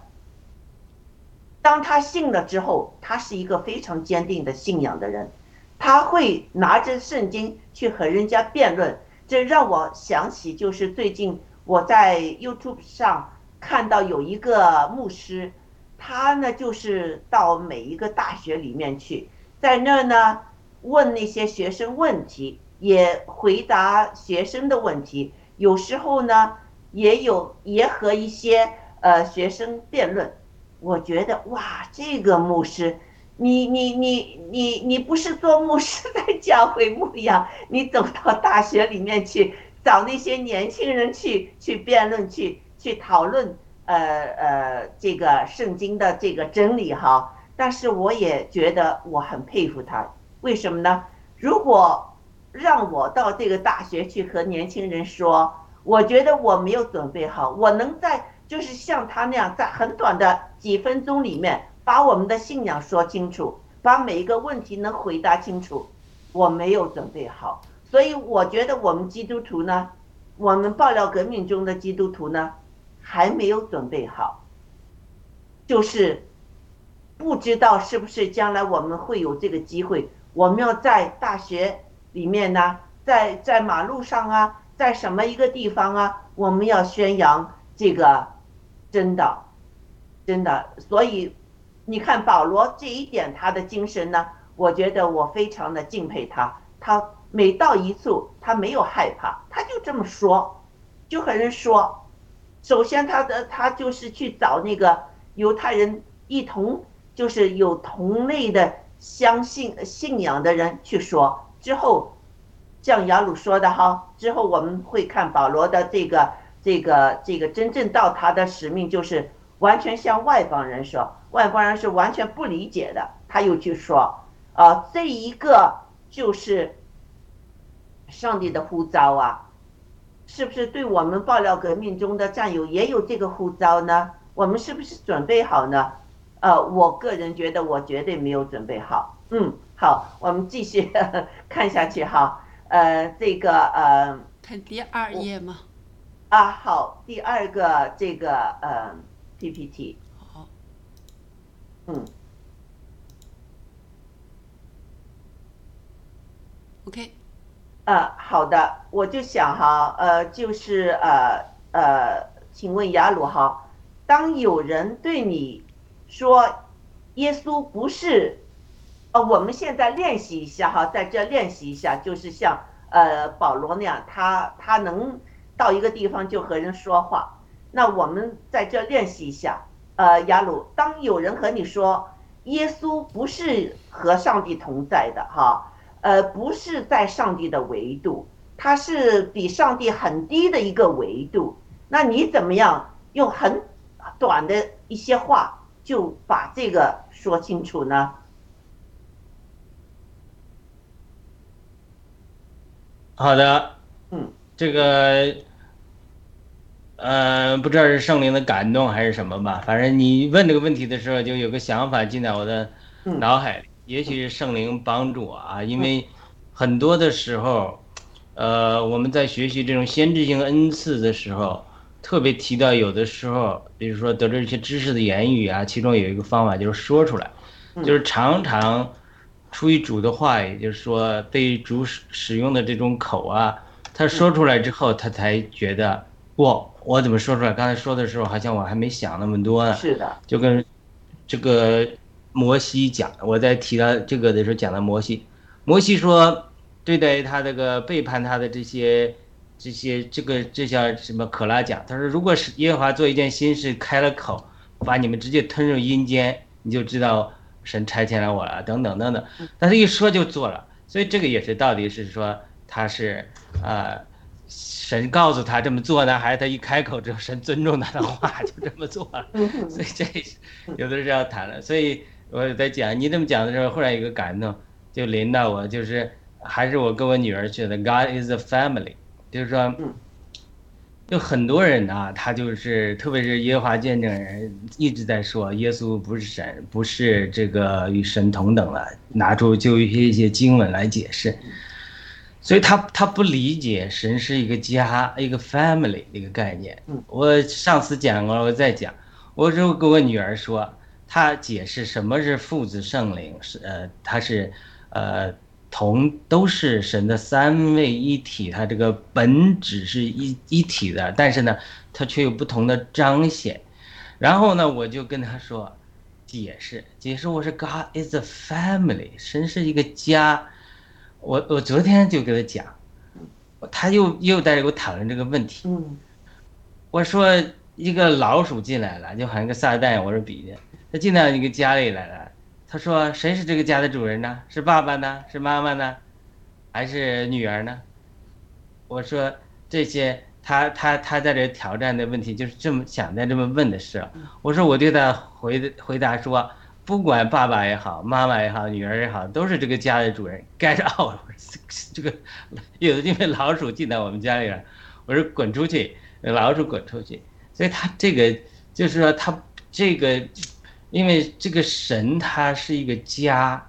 当他信了之后，他是一个非常坚定的信仰的人，他会拿着圣经去和人家辩论。这让我想起，就是最近我在 YouTube 上看到有一个牧师，他呢就是到每一个大学里面去，在那儿呢问那些学生问题，也回答学生的问题，有时候呢也有也和一些呃学生辩论。我觉得哇，这个牧师，你你你你你不是做牧师在教会牧养，你走到大学里面去找那些年轻人去去辩论，去去讨论，呃呃，这个圣经的这个真理哈。但是我也觉得我很佩服他，为什么呢？如果让我到这个大学去和年轻人说，我觉得我没有准备好，我能在。就是像他那样，在很短的几分钟里面，把我们的信仰说清楚，把每一个问题能回答清楚。我没有准备好，所以我觉得我们基督徒呢，我们爆料革命中的基督徒呢，还没有准备好，就是不知道是不是将来我们会有这个机会，我们要在大学里面呢，在在马路上啊，在什么一个地方啊，我们要宣扬这个。真的，真的，所以你看保罗这一点，他的精神呢，我觉得我非常的敬佩他。他每到一处，他没有害怕，他就这么说，就和人说。首先，他的他就是去找那个犹太人一同，就是有同类的相信信仰的人去说。之后，像雅鲁说的哈，之后我们会看保罗的这个。这个这个真正到他的使命就是完全向外邦人说，外邦人是完全不理解的。他又去说，啊，这一个就是上帝的呼召啊，是不是对我们爆料革命中的战友也有这个呼召呢？我们是不是准备好呢？呃，我个人觉得我绝对没有准备好。嗯，好，我们继续 <laughs> 看下去哈。呃，这个呃，看第二页吗？啊，好，第二个这个呃 PPT，好，嗯，OK，呃，好的，我就想哈，呃，就是呃呃，请问雅鲁哈，当有人对你说耶稣不是，呃，我们现在练习一下哈，在这练习一下，就是像呃保罗那样，他他能。到一个地方就和人说话，那我们在这练习一下。呃，雅鲁，当有人和你说耶稣不是和上帝同在的哈，呃，不是在上帝的维度，它是比上帝很低的一个维度，那你怎么样用很短的一些话就把这个说清楚呢？好的，嗯，这个。呃，不知道是圣灵的感动还是什么吧，反正你问这个问题的时候，就有个想法进在我的脑海里。也许是圣灵帮助我啊，因为很多的时候，呃，我们在学习这种先知性恩赐的时候，特别提到有的时候，比如说得知一些知识的言语啊，其中有一个方法就是说出来，就是常常出于主的话，也就是说被主使使用的这种口啊，他说出来之后，他才觉得哇。我怎么说出来？刚才说的时候，好像我还没想那么多呢。是的，就跟这个摩西讲，我在提到这个的时候讲到摩西，摩西说，对待他这个背叛他的这些这些这个这叫什么？可拉讲，他说，如果是耶和华做一件新事，开了口，把你们直接吞入阴间，你就知道神差遣了我了，等等等等。但是一说就做了，所以这个也是到底是说他是啊。神告诉他这么做呢，还是他一开口之后，神尊重他的话就这么做了？所以这有的是要谈了。所以我在讲你这么讲的时候，忽然有个感动就临到我，就是还是我跟我女儿学的，God is a family，就是说，就很多人啊，他就是特别是耶和华见证人一直在说耶稣不是神，不是这个与神同等了，拿出就一些一些经文来解释。所以他他不理解神是一个家一个 family 的一个概念。嗯我上次讲过了，我再讲。我就跟我女儿说，她解释什么是父子圣灵，是呃，他是呃同都是神的三位一体，他这个本质是一一体的，但是呢，他却有不同的彰显。然后呢，我就跟他说，解释解释，我说 God is a family，神是一个家。我我昨天就给他讲，他又又在给我讨论这个问题。嗯我说一个老鼠进来了，就好像个撒旦，我说比的，他进到一个家里来了。他说谁是这个家的主人呢？是爸爸呢？是妈妈呢？还是女儿呢？我说这些，他他他在这挑战的问题就是这么想的这么问的事，我说我对他回回答说，不管爸爸也好，妈妈也好，女儿也好，都是这个家的主人。该是哦，这个有的因为老鼠进到我们家里了，我说滚出去，老鼠滚出去。所以他这个就是说他这个，因为这个神他是一个家，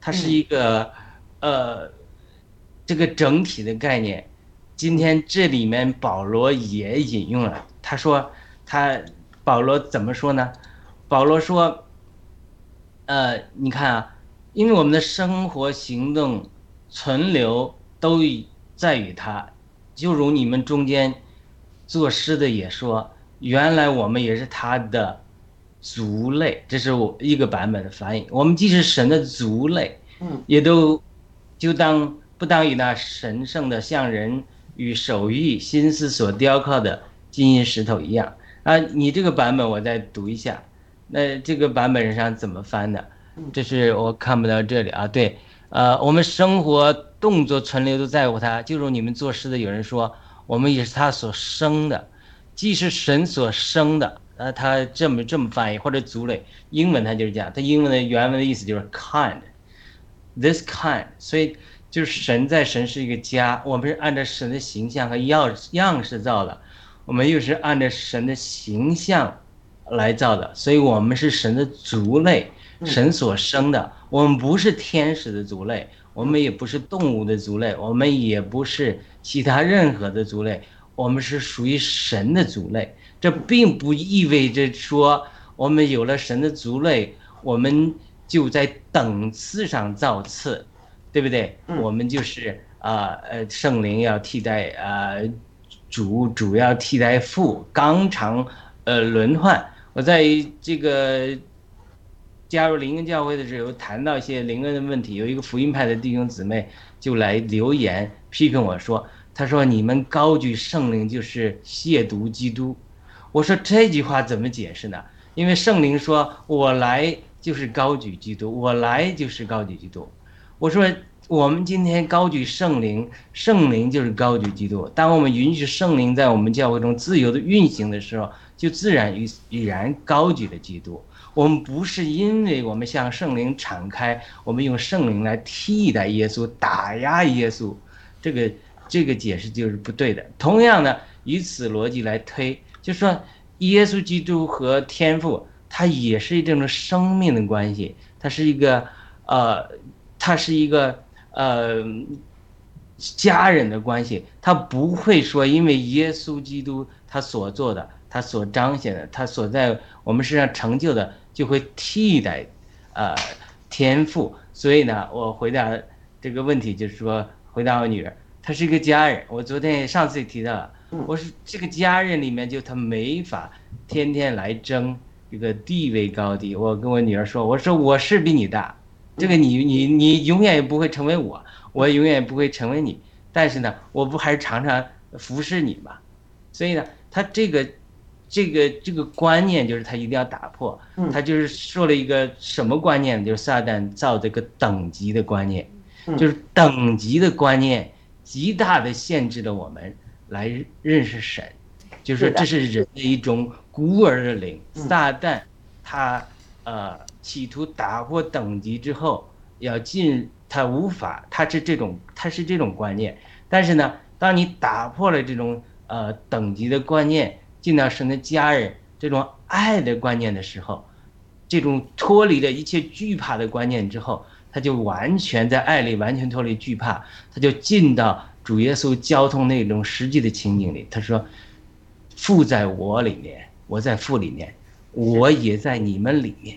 它是一个、呃这个整体的概念。今天这里面保罗也引用了，他说他保罗怎么说呢？保罗说，呃，你看啊，因为我们的生活行动存留都在于他，就如你们中间作诗的也说，原来我们也是他的族类，这是我一个版本的翻译。我们既是神的族类，嗯也都就当不当与那神圣的像人与手艺心思所雕刻的金银石头一样啊！你这个版本我再读一下，那这个版本上怎么翻的？这是我看不到这里啊。对，呃，我们生活动作存留都在乎他，就如你们作诗的有人说，我们也是他所生的，既是神所生的。呃，他这么这么翻译，或者族类，英文他就是这样，他英文的原文的意思就是 kind，this kind，所以就是神在神是一个家，我们是按照神的形象和样样式造的，我们又是按照神的形象来造的，所以我们是神的族类，神所生的，我们不是天使的族类，我们也不是动物的族类，我们也不是其他任何的族类，我们是属于神的族类。这并不意味着说我们有了神的族类，我们就在等次上造次，对不对？我们就是啊呃圣灵要替代啊、主，主要替代父，纲常呃轮换。我在这个加入灵恩教会的时候，谈到一些灵恩的问题，有一个福音派的弟兄姊妹就来留言批评我说，他说你们高举圣灵就是亵渎基督。我说这句话怎么解释呢？因为圣灵说：“我来就是高举基督，我来就是高举基督。”我说我们今天高举圣灵，圣灵就是高举基督。当我们允许圣灵在我们教会中自由的运行的时候，就自然与已然高举了基督。我们不是因为我们向圣灵敞开，我们用圣灵来替代耶稣、打压耶稣，这个这个解释就是不对的。同样的，以此逻辑来推。就说耶稣基督和天父，他也是这种生命的关系，他是一个呃，他是一个呃家人的关系，他不会说因为耶稣基督他所做的，他所彰显的，他所在我们身上成就的，就会替代呃天父。所以呢，我回答这个问题就是说，回答我女儿，她是一个家人。我昨天上次也提到了。我是这个家人里面，就他没法天天来争这个地位高低。我跟我女儿说，我说我是比你大，这个你你你永远也不会成为我，我永远也不会成为你。但是呢，我不还是常常服侍你嘛？所以呢，他这个这个这个观念就是他一定要打破。他就是说了一个什么观念？就是撒旦造这个等级的观念，就是等级的观念极大的限制了我们。来认识神，就是说这是人的一种孤儿的灵。撒旦他呃企图打破等级之后，要进他无法，他是这种他是这种观念。但是呢，当你打破了这种呃等级的观念，进到神的家人这种爱的观念的时候，这种脱离了一切惧怕的观念之后，他就完全在爱里完全脱离惧怕，他就进到主耶稣交通那种实际的情景里。他说：“父在我里面，我在父里面，我也在你们里面。”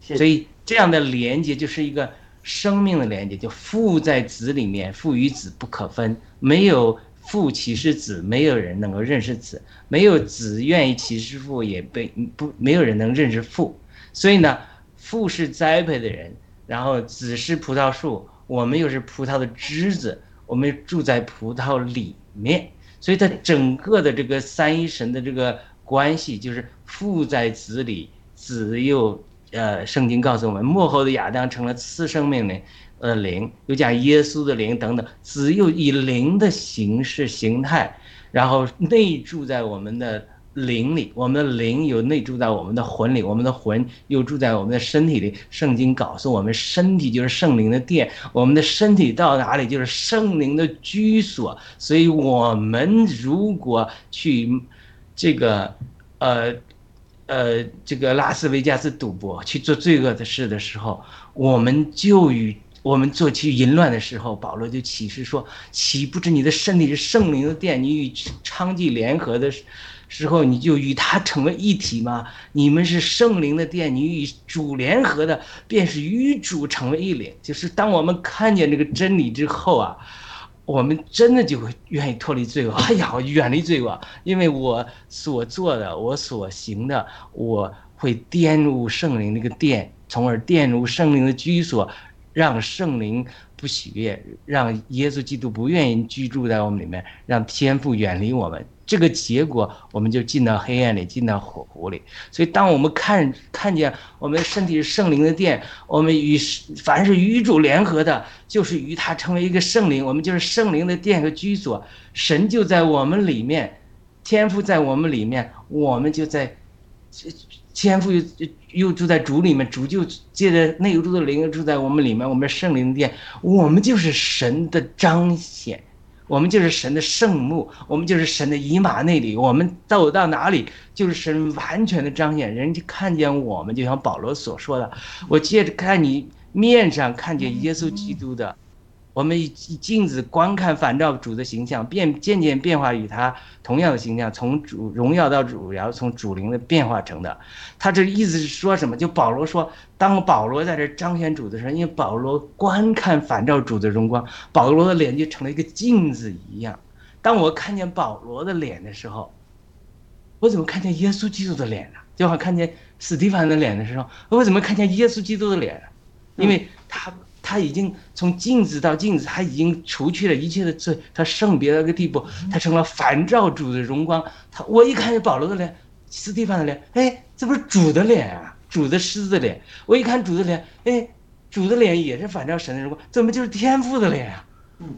所以这样的连接就是一个生命的连接，就父在子里面，父与子不可分，没有父岂是子，没有人能够认识子；没有子愿意启示父，也被不没有人能认识父。所以呢，父是栽培的人，然后子是葡萄树，我们又是葡萄的枝子，我们住在葡萄里面。所以它整个的这个三一神的这个关系，就是父在子里，子又呃，圣经告诉我们，幕后的亚当成了次生命的，呃灵，又讲耶稣的灵等等，子又以灵的形式形态，然后内住在我们的灵里，我们的灵有内住在我们的魂里，我们的魂又住在我们的身体里。圣经告诉我们，身体就是圣灵的殿，我们的身体到哪里就是圣灵的居所。所以，我们如果去这个呃呃这个拉斯维加斯赌博去做罪恶的事的时候，我们就与我们做去淫乱的时候，保罗就启示说：岂不知你的身体是圣灵的殿？你与娼妓联合的时候，你就与他成为一体吗？<laughs> 你们是圣灵的殿，你与主联合的，便是与主成为一灵。就是当我们看见这个真理之后啊，我们真的就会愿意脱离罪恶。哎呀，远离罪恶，因为我所做的，我所行的，我会玷污圣灵那个殿，从而玷污圣灵的居所，让圣灵不喜悦，让耶稣基督不愿意居住在我们里面，让天父远离我们。这个结果，我们就进到黑暗里，进到火湖里。所以，当我们看看见我们身体是圣灵的殿，我们与凡是与主联合的，就是与他成为一个圣灵，我们就是圣灵的殿和居所。神就在我们里面，天赋在我们里面，我们就在天赋又又住在主里面，主就借着内住的灵住在我们里面，我们圣灵殿，我们就是神的彰显。我们就是神的圣幕，我们就是神的以马内里，我们走到哪里就是神完全的彰显，人家看见我们，就像保罗所说的，我借着看你面上看见耶稣基督的，我们以镜子观看反照主的形象，变渐渐变化与他同样的形象，从主荣耀到主，然后从主灵的变化成的。他这意思是说什么？就保罗说，当保罗在这彰显主的时候，因为保罗观看反照主的荣光，保罗的脸就成了一个镜子一样。当我看见保罗的脸的时候，我怎么看见耶稣基督的脸呢？就好像看见史蒂凡的脸的时候，我怎么看见耶稣基督的脸呢？因为他他已经从镜子到镜子，他已经除去了一切的罪，他圣别到一个地步，他成了反照主的荣光。他我一看见保罗的脸，斯蒂凡的脸，哎，这不是主的脸啊，主的狮子脸。我一看主的脸，哎，主的脸也是反照神的荣光，怎么就是天父的脸啊？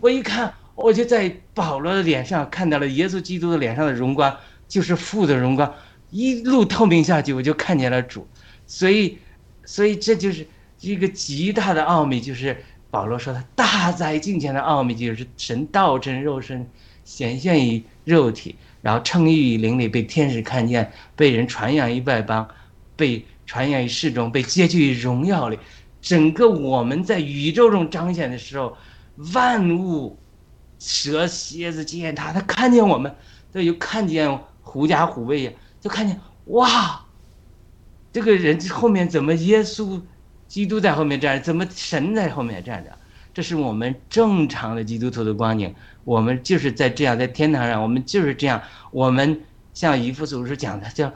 我一看，我就在保罗的脸上看到了耶稣基督的脸上的荣光，就是父的荣光，一路透明下去，我就看见了主。所以，所以这就是一个极大的奥秘，就是保罗说的“大在镜前的奥秘”，就是神道成肉身，显现于肉体，然后称义于灵里，被天使看见，被人传扬于外邦，被传扬于世中，被接去于荣耀里。整个我们在宇宙中彰显的时候，万物，蛇、蝎子、见他，他看见我们，他就看见狐假虎威呀，就看见哇，这个人后面怎么耶稣、基督在后面站着，怎么神在后面站着？这是我们正常的基督徒的光景。我们就是在这样，在天堂上，我们就是这样。我们像以弗所书讲的，叫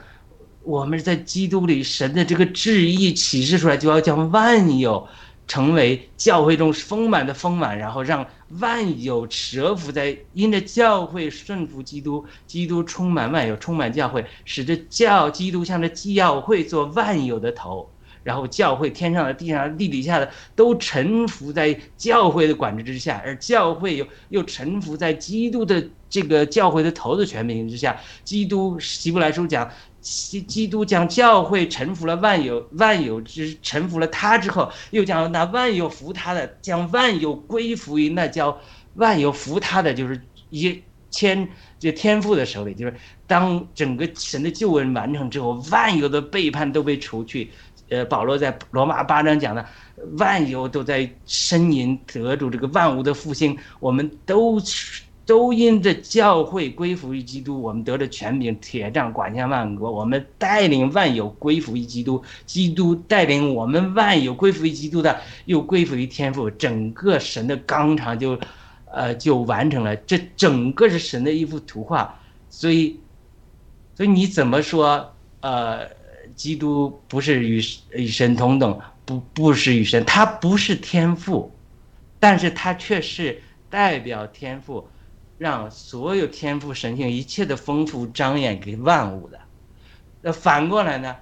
我们在基督里，神的这个旨意启示出来，就要将万有成为教会中丰满的丰满，然后让万有折服在因着教会顺服基督，基督充满万有，充满教会，使得教基督向着教会做万有的头。然后教会天上的、地上的、地底下的都臣服在教会的管制之下，而教会又又臣服在基督的这个教会的头的权柄之下。基督希伯来书讲，基基督将教会臣服了万有，万有之臣服了他之后，又将那万有服他的，将万有归服于那叫万有服他的，就是一天这天赋的手里，就是当整个神的救恩完成之后，万有的背叛都被除去。呃，保罗在罗马八章讲的，万有都在呻吟得主这个万物的复兴，我们都都因着教会归服于基督，我们得了权柄，铁杖管辖万国，我们带领万有归服于基督，基督带领我们万有归服于基督的，又归服于天父，整个神的纲常就，呃，就完成了。这整个是神的一幅图画，所以，所以你怎么说？呃，基督不是与与神同等，不不是与神，他不是天赋，但是他却是代表天赋。让所有天赋神性一切的丰富彰显给万物的，那反过来呢？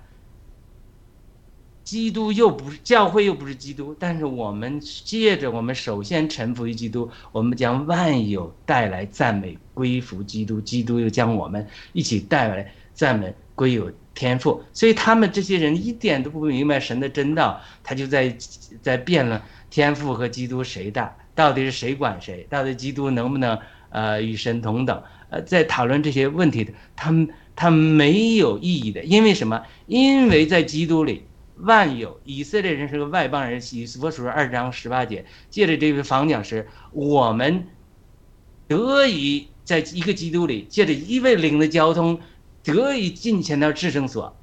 基督又不是教会，又不是基督，但是我们借着我们首先臣服于基督，我们将万有带来赞美归服基督，基督又将我们一起带来赞美归有天赋。所以他们这些人一点都不明白神的真道，他就在在辩论天赋和基督谁大，到底是谁管谁，到底基督能不能？呃，与神同等，呃，在讨论这些问题的，他们他没有意义的，因为什么？因为在基督里，万有以色列人是个外邦人，以佛书二章十八节，借着这位房讲师，我们得以在一个基督里，借着一位灵的交通，得以进前到至圣所。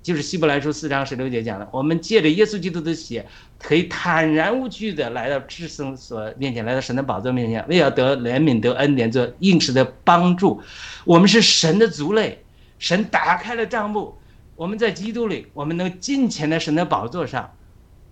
就是希伯来书四章十六节讲的，我们借着耶稣基督的血，可以坦然无惧的来到至圣所面前，来到神的宝座面前，为要得怜悯、得恩典、做应时的帮助。我们是神的族类，神打开了账目，我们在基督里，我们能进前的神的宝座上。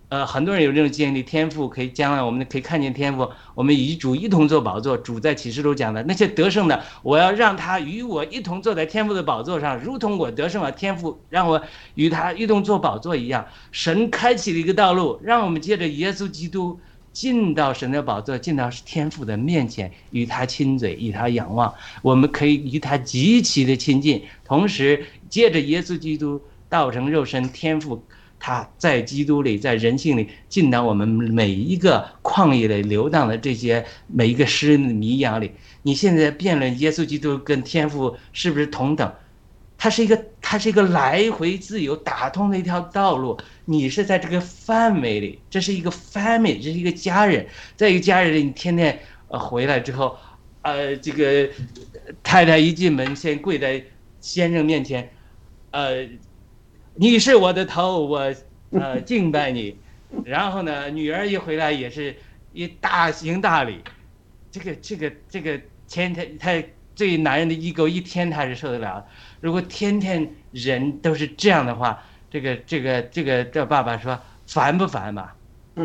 呃，很多人有这种经历，天赋可以将来我们可以看见天赋，我们与主一同坐宝座。主在启示录讲的那些得胜的，我要让他与我一同坐在天赋的宝座上，如同我得胜了天赋让我与他一同坐宝座一样。神开启了一个道路，让我们借着耶稣基督进到神的宝座，进到天赋的面前，与他亲嘴，与他仰望。我们可以与他极其的亲近，同时借着耶稣基督道成肉身，天赋。他在基督里，在人性里进到我们每一个旷野里流荡的这些每一个诗人的迷养里。你现在辩论耶稣基督跟天父是不是同等？它是一个，它是一个来回自由打通的一条道路。你是在这个范围里，这是一个 family，这是一个家人，在一个家人里，你天天呃回来之后，呃，这个太太一进门先跪在先生面前，呃。你是我的头，我呃敬拜你。<laughs> 然后呢，女儿一回来也是一大行大礼。这个这个这个天天他这男人的 ego 一天他是受得了。如果天天人都是这样的话，这个这个这个这爸爸说烦不烦嘛？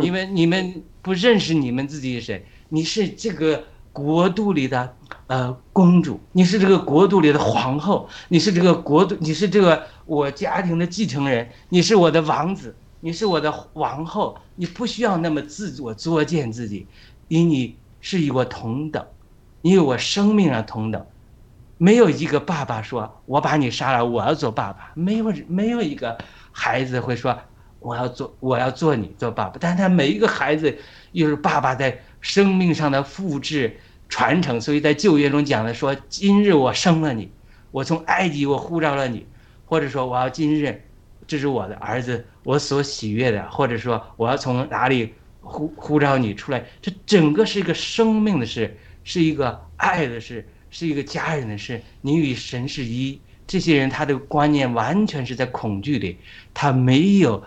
因为你们不认识你们自己是谁，你是这个国度里的呃公主，你是这个国度里的皇后，你是这个国度，你是这个。我家庭的继承人，你是我的王子，你是我的王后，你不需要那么自我作践自己，因你是与我同等，你与我生命上同等，没有一个爸爸说我把你杀了，我要做爸爸，没有没有一个孩子会说我要做我要做你做爸爸，但他每一个孩子又是爸爸在生命上的复制传承，所以在旧约中讲的说，今日我生了你，我从埃及我呼召了你。或者说我要今日，这是我的儿子，我所喜悦的。或者说我要从哪里呼呼召你出来，这整个是一个生命的事，是一个爱的事，是一个家人的事。你与神是一，这些人他的观念完全是在恐惧里，他没有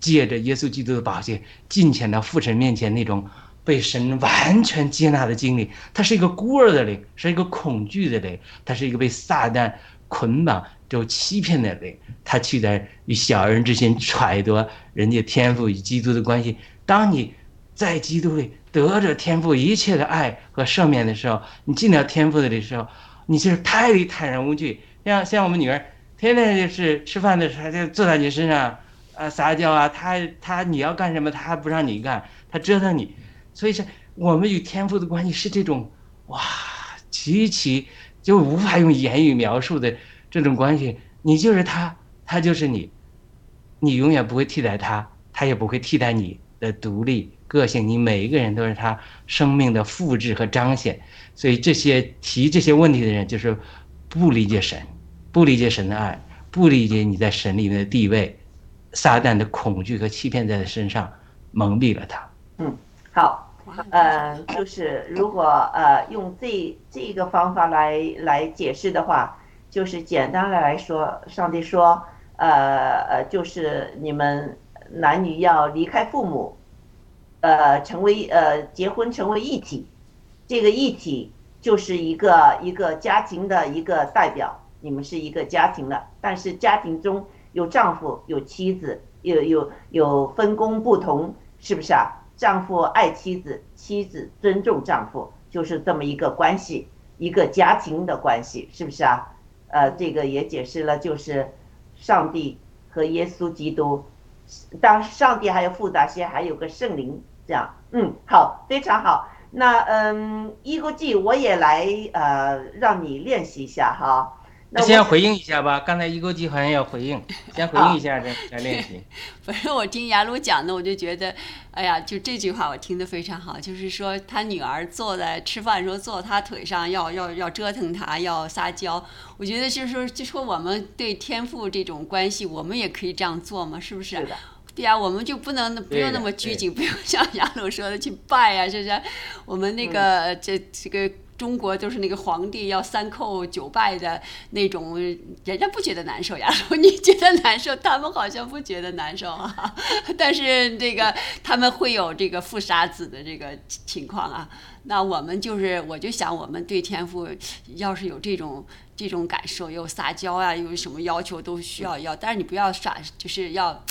借着耶稣基督的宝血进前到父神面前那种被神完全接纳的经历。他是一个孤儿的灵，是一个恐惧的灵，他是一个被撒旦捆绑。就欺骗的灵，他去在与小人之间揣度人家天赋与基督的关系。当你在基督里得着天赋一切的爱和赦免的时候，你进到天赋的时候，你就是太坦然无惧。像像我们女儿，天天就是吃饭的时候就坐在你身上，啊撒娇啊，她她你要干什么，她不让你干，她折腾你。所以说，我们与天赋的关系是这种哇极其就无法用言语描述的。这种关系，你就是他，他就是你，你永远不会替代他，他也不会替代你的独立个性。你每一个人都是他生命的复制和彰显。所以这些提这些问题的人，就是不理解神，不理解神的爱，不理解你在神里面的地位，撒旦的恐惧和欺骗在他身上蒙蔽了他。嗯好，呃，就是如果呃用这这个方法来来解释的话，就是简单的来说，上帝说，呃呃，就是你们男女要离开父母，呃，成为呃结婚成为一体，这个一体就是一个一个家庭的一个代表，你们是一个家庭的，但是家庭中有丈夫有妻子，有有有分工不同，是不是啊？丈夫爱妻子，妻子尊重丈夫，就是这么一个关系，一个家庭的关系，是不是啊？呃，这个也解释了，就是上帝和耶稣基督，当上帝还有复杂些，还有个圣灵，这样，嗯，好，非常好。那嗯，一个记我也来呃，让你练习一下哈。那先回应一下吧，刚才一勾机好像要回应，<laughs> 先回应一下再再练习。<laughs> 反正我听雅鲁讲的，我就觉得，哎呀，就这句话我听得非常好，就是说他女儿坐在吃饭的时候坐他腿上，要要要折腾他，要撒娇。我觉得就是说，就说我们对天赋这种关系，我们也可以这样做嘛，是不是？是的。对呀、我们就不能不用那么拘谨，不用像雅鲁说的去拜呀、是不是？我们那个、这这个中国都是那个皇帝要三叩九拜的那种，人家不觉得难受。呀，<laughs> 你觉得难受，他们好像不觉得难受啊。<laughs> 但是这个他们会有这个父杀子的这个情况啊。那我们就是，我就想，我们对天赋要是有这种这种感受，有撒娇啊，有什么要求都需要要，但是你不要耍，就是要。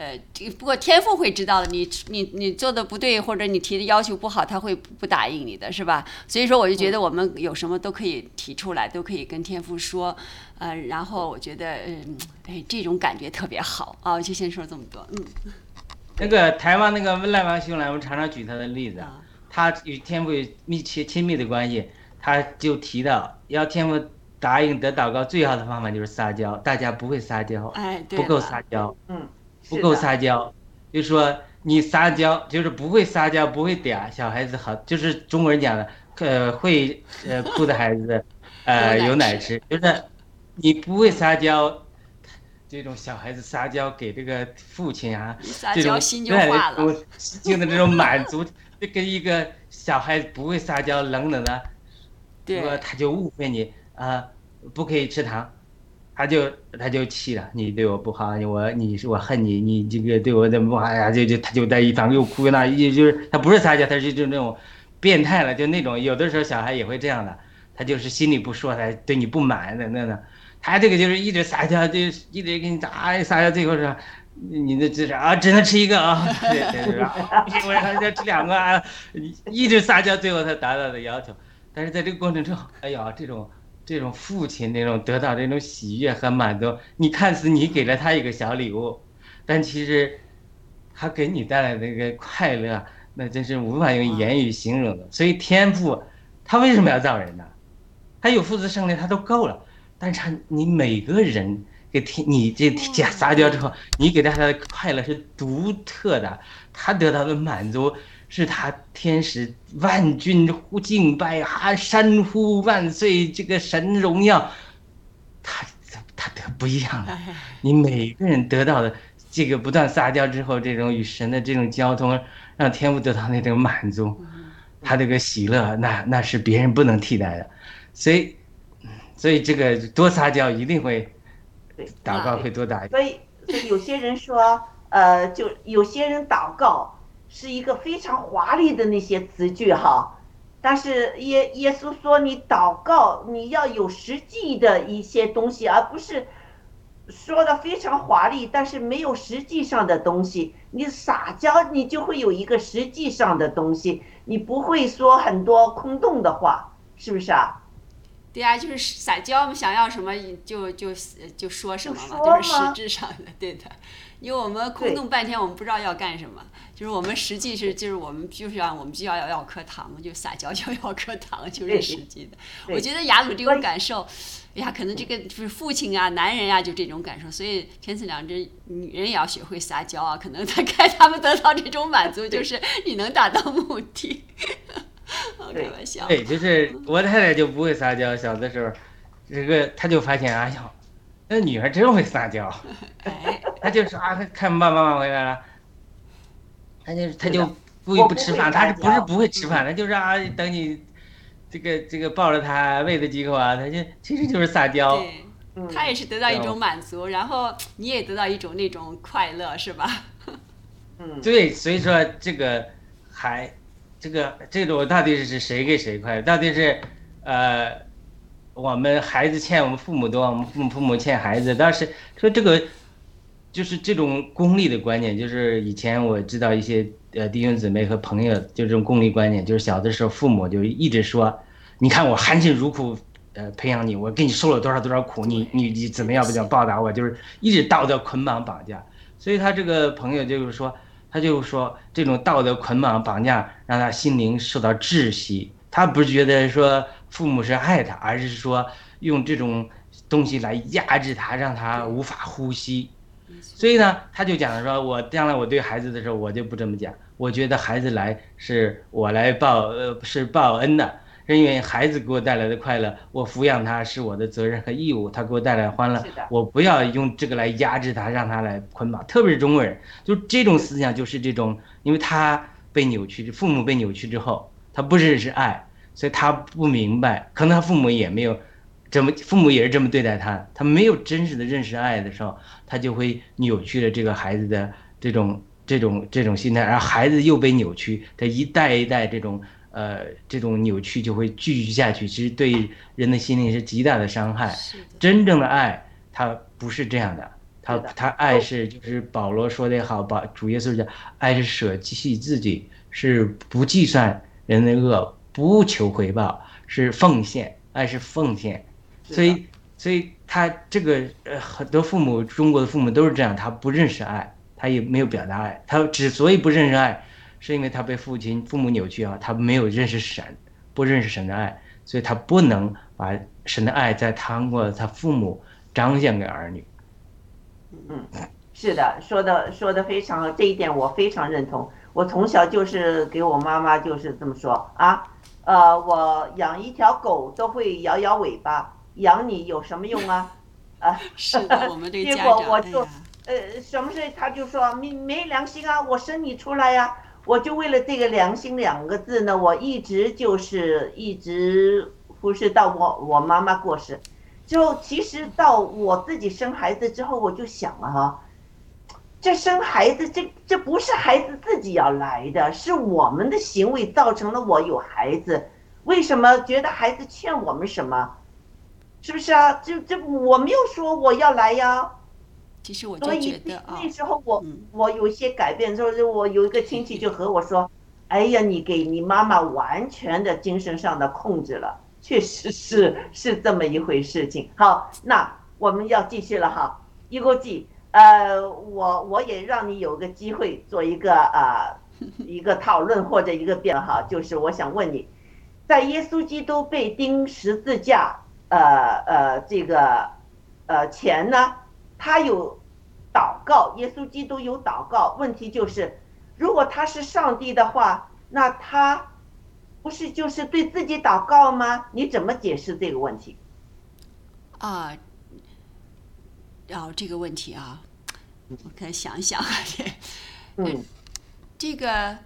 呃，这个不过天赋会知道的，你你你做的不对，或者你提的要求不好，他会不答应你的，是吧？所以说，我就觉得我们有什么都可以提出来，都可以跟天赋说，呃，然后我觉得，嗯，哎，这种感觉特别好啊，我就先说这么多，嗯，那个台湾那个温赖王兄来，我们常常举他的例子，啊，他与天父有密切亲密的关系，他就提到要天父答应得祷告最好的方法就是撒娇，大家不会撒娇，哎，对不够撒娇，嗯，不够撒娇，就说你撒娇就是不会撒娇，不会嗲，小孩子好，就是中国人讲的，呃，会呃哭的孩子，<laughs> 呃有奶吃吃，就是你不会撒娇，这种小孩子撒娇给这个父亲啊，撒这种娇心就对化了，这种心境的这种满足，就跟一个小孩子不会撒娇、冷冷的，说对，他就误会你啊、不可以吃糖，他就他就气了，你对我不好，你我你是我恨你，你这个对我怎么不好呀？就就他就在一旁又哭又闹，也就是他不是撒娇，他是就那种变态了，就那种有的时候小孩也会这样的，他就是心里不说，他对你不满的那种。他这个就是一直撒娇，就一直给你咋撒娇，最后说你那这是啊，只能吃一个啊，对 <laughs> 对对，<laughs> 不行，我还要吃两个啊，一直撒娇，最后他达到的要求。但是在这个过程中，哎呀，这种这种父亲那种得到这种喜悦和满足，你看似你给了他一个小礼物，但其实他给你带来的那个快乐，那真是无法用言语形容的。所以天赋，他为什么要造人呢？他有父子圣灵，他都够了。但是他你每个人给天，你这假撒娇之后，你给他的快乐是独特的，他得到的满足是他天使万军呼敬拜啊，山呼万岁，这个神荣耀，他他得不一样的。哎，你每个人得到的这个不断撒娇之后，这种与神的这种交通，让天父得到那种满足，他这个喜乐，那那是别人不能替代的。所以，所以这个多撒娇一定会祷告会多打一点。所以，所以有些人说，呃，就有些人祷告是一个非常华丽的那些词句哈，但是耶耶稣说，你祷告你要有实际的一些东西，而不是说的非常华丽，但是没有实际上的东西。你撒娇，你就会有一个实际上的东西，你不会说很多空洞的话，是不是啊？对呀、就是撒娇嘛，想要什么就就就说什么嘛，就是实质上的，对的。因为我们空洞半天，我们不知道要干什么，就是我们实际是，就是我们就是要我们就要要要颗糖嘛，就撒娇就要颗糖，就是实际的。我觉得雅鲁这种感受，哎呀，可能这个就是父亲啊、男人啊，就这种感受，所以天赐良知，女人也要学会撒娇啊，可能他 <laughs> 看他们得到这种满足，就是你能达到目的。<laughs> 我开玩笑。对，就是我太太就不会撒娇，小的时候，这个她就发现，哎呀，那女孩真会撒娇。<laughs> 哎，她就说啊，他看爸爸妈妈回来了，她就她就故意不不吃饭，她是不是不会吃饭，她就是啊，等你这个这个抱着她喂她几口啊，她就其实就是撒娇。对，嗯他也是得到一种满足，然后你也得到一种那种快乐，是吧？<laughs> 嗯，对，所以说这个还这个这种到底是谁给谁快乐？到底是呃我们孩子欠我们父母多，我们父母父母欠孩子？但是说这个就是这种功利的观念，就是以前我知道一些呃弟兄姊妹和朋友就这种功利观念，就是小的时候父母就一直说，你看我含辛茹苦。呃，培养你，我给你受了多少多少苦，你你你怎么样不怎么报答我？就是一直道德捆绑绑架，所以他这个朋友就是说，他就说这种道德捆绑绑架让他心灵受到窒息。他不是觉得说父母是爱他，而是说用这种东西来压制他，让他无法呼吸。所以呢，他就讲说，我将来我对孩子的时候，我就不这么讲。我觉得孩子来是我来报呃是报恩的，是因为孩子给我带来的快乐，我抚养他是我的责任和义务，他给我带来欢乐，我不要用这个来压制他，让他来捆绑。特别是中国人，就这种思想就是这种，因为他被扭曲，父母被扭曲之后，他不认识爱，所以他不明白，可能他父母也没有这么，父母也是这么对待他，他没有真实的认识爱的时候，他就会扭曲了这个孩子的这种这种这种心态，然后孩子又被扭曲，他一代一代这种呃这种扭曲就会继续下去，其实对人的心灵是极大的伤害。真正的爱，它不是这样的，他是的。他爱是就是保罗说的也好，保主耶稣讲，爱是舍弃自己，是不计算人的恶，不求回报，是奉献，爱是奉献，所以所以他这个呃很多父母，中国的父母都是这样，他不认识爱，他也没有表达爱，他之所以不认识爱，是因为他被父亲父母扭曲啊，他没有认识神，不认识神的爱，所以他不能把神的爱再通过他父母彰显给儿女。嗯是的，说的说的非常好，这一点我非常认同。我从小就是给我妈妈就是这么说啊，呃，我养一条狗都会摇摇尾巴，养你有什么用啊？<laughs> 啊，是的，我们这结，果我就哎，呃，什么事他就说没没良心啊，我生你出来呀、我就为了这个良心两个字呢，我一直就是一直忽视到我我妈妈过世之后，其实到我自己生孩子之后，我就想了哈，这生孩子这这不是孩子自己要来的，是我们的行为造成了我有孩子，为什么觉得孩子欠我们什么？是不是啊？这这我没有说我要来呀。其实我就所以觉得啊那，时候我嗯我有一些改变就是，我有一个亲戚就和我说：“哎呀，你给你妈妈完全的精神上的控制了，确实是 <laughs> 是这么一回事情。”好，那我们要继续了哈，一个记，呃，我我也让你有个机会做一个啊、<laughs> 一个讨论或者一个辩哈，就是我想问你，在耶稣基督被钉十字架，呃呃这个呃前呢？他有祷告，耶稣基督有祷告。问题就是，如果他是上帝的话，那他不是就是对自己祷告吗？你怎么解释这个问题？啊，然后这个问题啊，我再想一想嗯这个，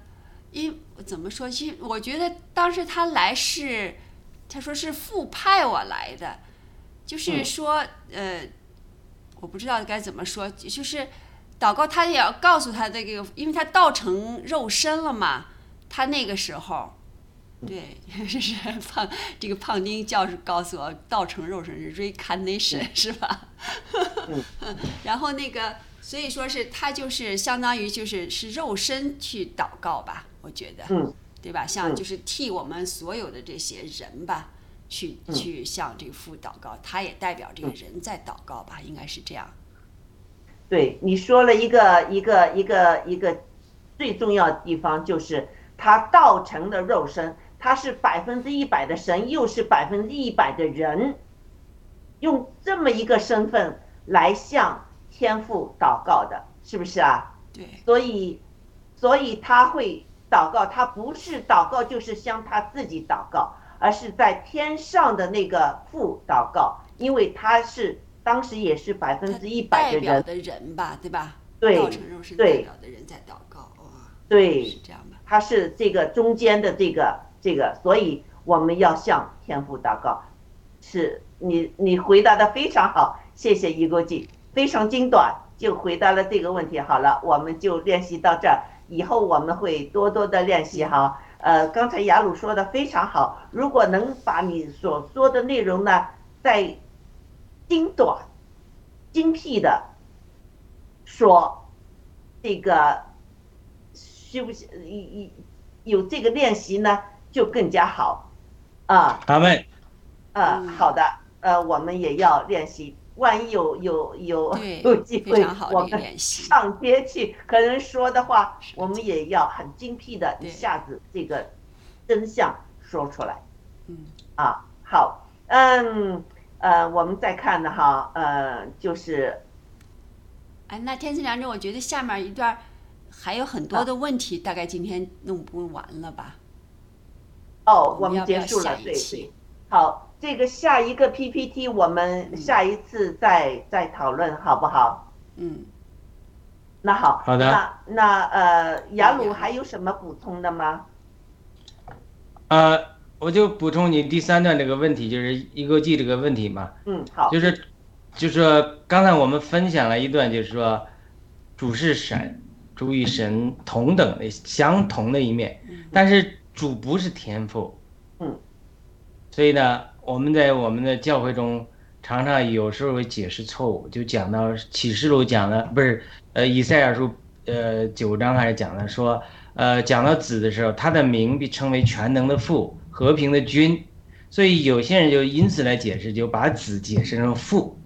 因怎么说？其实我觉得当时他来是，他说是父派我来的，就是嗯说，呃，我不知道该怎么说，就是祷告，他也要告诉他这个，因为他道成肉身了嘛，他那个时候。对，<laughs> 是胖这个胖丁教授告诉我，道成肉身是 reincarnation 是吧？<laughs> 然后那个，所以说是他就是相当于就是是肉身去祷告吧，我觉得，嗯对吧？像嗯就是替我们所有的这些人吧，去嗯去向这个父祷告，他也代表这个人在祷告吧，应该是这样。对你说了一个一个一个一个最重要的地方，就是他道成的肉身，他是百分之一百的神，又是百分之一百的人，用这么一个身份来向天父祷告的，是不是啊？对，所以，所以他会祷告，他不是祷告就是向他自己祷告，而是在天上的那个父祷告，因为他是当时也是百分他之一百的人，的人吧，对吧？对道成肉身代对表的人在祷告，哇，对是，这样吧？他是这个中间的这个这个，所以我们要向天父祷告。是你你回答的非常好，谢谢一国际，非常精短就回答了这个问题。好了，我们就练习到这儿，以后我们会多多的练习哈。呃，刚才雅鲁说的非常好，如果能把你所说的内容呢，再精短、精辟的说，这个需不需一一有这个练习呢，就更加好啊。阿妹，呃，嗯好的，呃，我们也要练习。万一有有有有机会我们上街去可能说的话，我们也要很精辟的，一下子这个真相说出来。嗯，啊，好，嗯，呃，我们再看呢哈，呃，就是哎，那天赐良知，我觉得下面一段还有很多的问题，大概今天弄不完了吧？哦，我们要结束了，对。好，这个下一个 PPT 我们下一次再再讨论，好不好？嗯，那好，好的。那那呃，雅鲁还有什么补充的吗？呃，我就补充你第三段这个问题，就是一个记这个问题嘛，嗯，好，就是就是说刚才我们分享了一段，就是说主是神，主与神同等的相同的一面，但是主不是天赋，嗯，所以呢，我们在我们的教会中常常有时候会解释错误，就讲到启示录讲的不是呃以赛亚书呃九章还是讲的说呃讲到子的时候，他的名被称为全能的父，和平的君，所以有些人就因此来解释，就把子解释成父，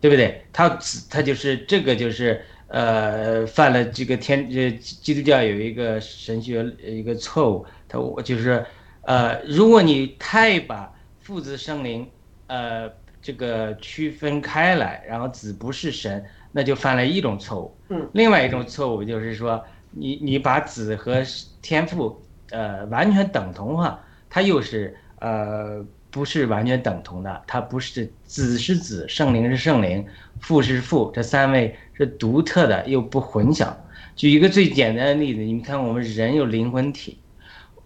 对不对？他他就是这个就是呃犯了这个天呃基督教有一个神学一个错误，他我就是呃如果你太把父子圣灵呃这个区分开来，然后子不是神，那就犯了一种错误。嗯，另外一种错误就是说你你把子和天父呃完全等同化，它又是呃不是完全等同的，它不是子是子，圣灵是圣灵，父是父，这三位是独特的又不混淆。举一个最简单的例子，你们看我们人有灵魂体，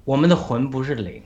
我们的魂不是灵，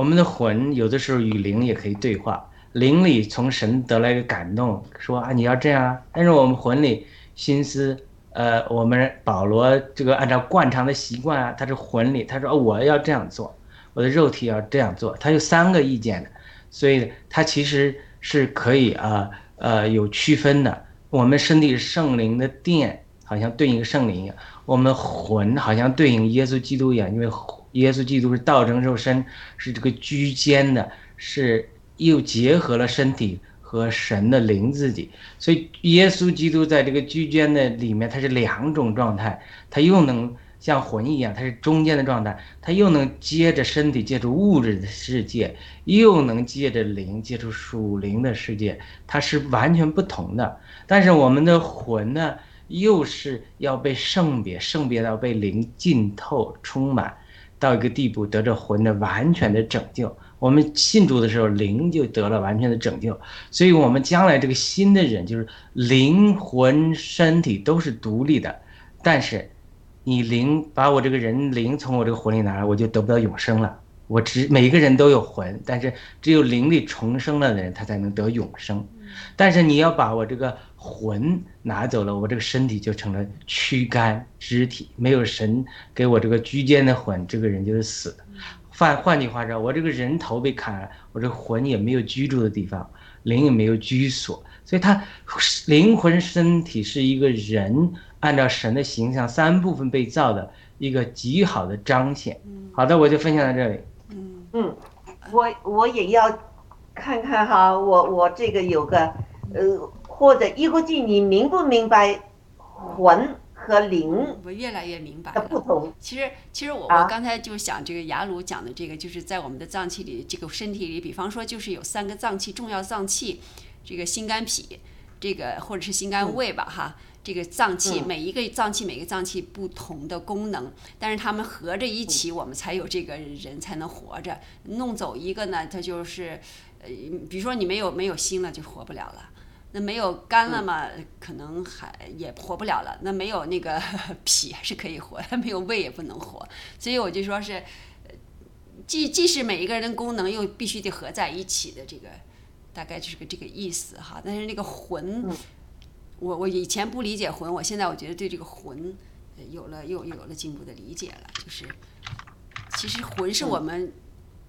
我们的魂有的时候与灵也可以对话，灵里从神得来一个感动，说啊你要这样，但是我们魂里心思，呃，我们保罗这个按照惯常的习惯啊，他是魂里，他说、哦我要这样做，我的肉体要这样做，他有三个意见的，所以他其实是可以啊呃有区分的。我们身体圣灵的殿，好像对应圣灵一样；我们魂好像对应耶稣基督一样，因为耶稣基督是道成肉身，是这个居间的，是又结合了身体和神的灵自己，所以耶稣基督在这个居间的里面，它是两种状态，它又能像魂一样，它是中间的状态，它又能接着身体接触物质的世界，又能接着灵接触属灵的世界，它是完全不同的。但是我们的魂呢，又是要被圣别，圣别到被灵浸透、充满，到一个地步，得着魂的完全的拯救。我们信主的时候，灵就得了完全的拯救，所以我们将来这个新的人，就是灵魂、身体都是独立的，但是你灵把我这个人灵从我这个魂里拿来，我就得不到永生了。我只每一个人都有魂，但是只有灵里重生了的人，他才能得永生。但是你要把我这个魂拿走了，我这个身体就成了躯干肢体，没有神给我这个居间的魂，这个人就是死的。换换句话说，我这个人头被砍了，我这魂也没有居住的地方，灵也没有居所，所以他灵魂身体是一个人按照神的形象三部分被造的一个极好的彰显。好的，我就分享到这里。嗯，我我也要看看哈，我我这个有个呃，或者一国际，你明不明白魂和灵我越来越明白了不。同？其实，其实我啊我刚才就想这个雅鲁讲的这个，就是在我们的脏器里，这个身体里，比方说就是有三个脏器，重要脏器，这个心肝脾，这个或者是心肝胃吧，哈，这个脏器，嗯每一个脏器每个脏器不同的功能，但是它们合着一嗯起，我们才有这个人才能活着。弄走一个呢，它就是，呃，比如说你没有没有心了，就活不了了。那没有肝了嘛，可能还也活不了了。那没有那个 <laughs> 脾还是可以活，没有胃也不能活。所以我就说是，呃既既是每一个人的功能，又必须得合在一起的这个，大概就是个这个意思哈。但是那个魂，我我以前不理解魂，我现在我觉得对这个魂呃有了又有了进一步的理解了，就是其实魂是我们。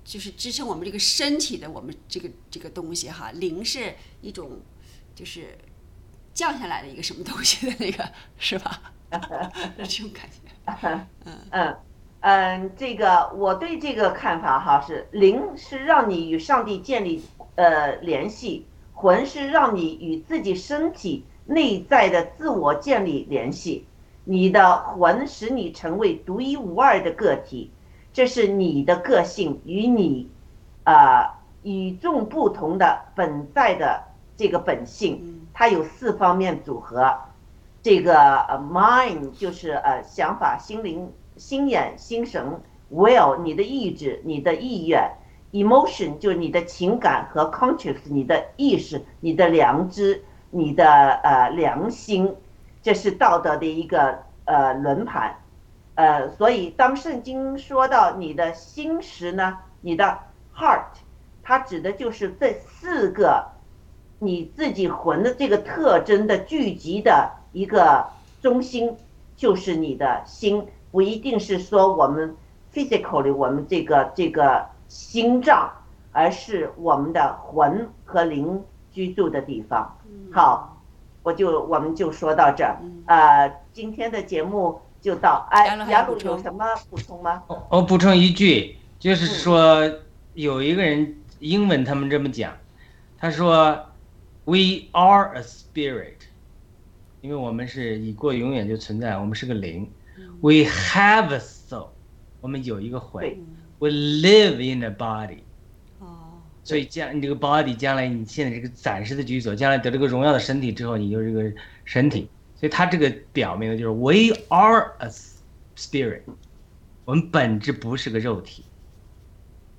就是支撑我们这个身体的，我们这个这个东西哈，灵是一种，就是降下来的一个什么东西的那个，是吧？<laughs> 这种感觉。<laughs> 嗯嗯，这个我对这个看法哈是灵是让你与上帝建立呃联系，魂是让你与自己身体内在的自我建立联系。你的魂使你成为独一无二的个体，这是你的个性与你呃与众不同的本在的这个本性，它有四方面组合。这个呃 mind 就是呃想法、心灵、心眼、心神；will 你的意志、你的意愿；emotion 就是你的情感和 conscious 你的意识、你的良知、你的呃良心，这是道德的一个呃轮盘。呃，所以当圣经说到你的心时呢，你的 heart，它指的就是这四个你自己魂的这个特征的聚集的一个中心，就是你的心，不一定是说我们 physically 我们这个这个心脏，而是我们的魂和灵居住的地方。好，我就我们就说到这儿，呃，今天的节目就到。哎雅鲁有什么补充吗？我我补充一句，就是说有一个人英文他们这么讲，他说 “We are a spirit”，因为我们是已过永远就存在，我们是个灵。We have a soul，我们有一个魂。We live in a body，哦，所以将你这个 body 将来你现在这个暂时的居所，将来得这个荣耀的身体之后，你就是这个身体。所以它这个表明的就是 We are a spirit，我们本质不是个肉体，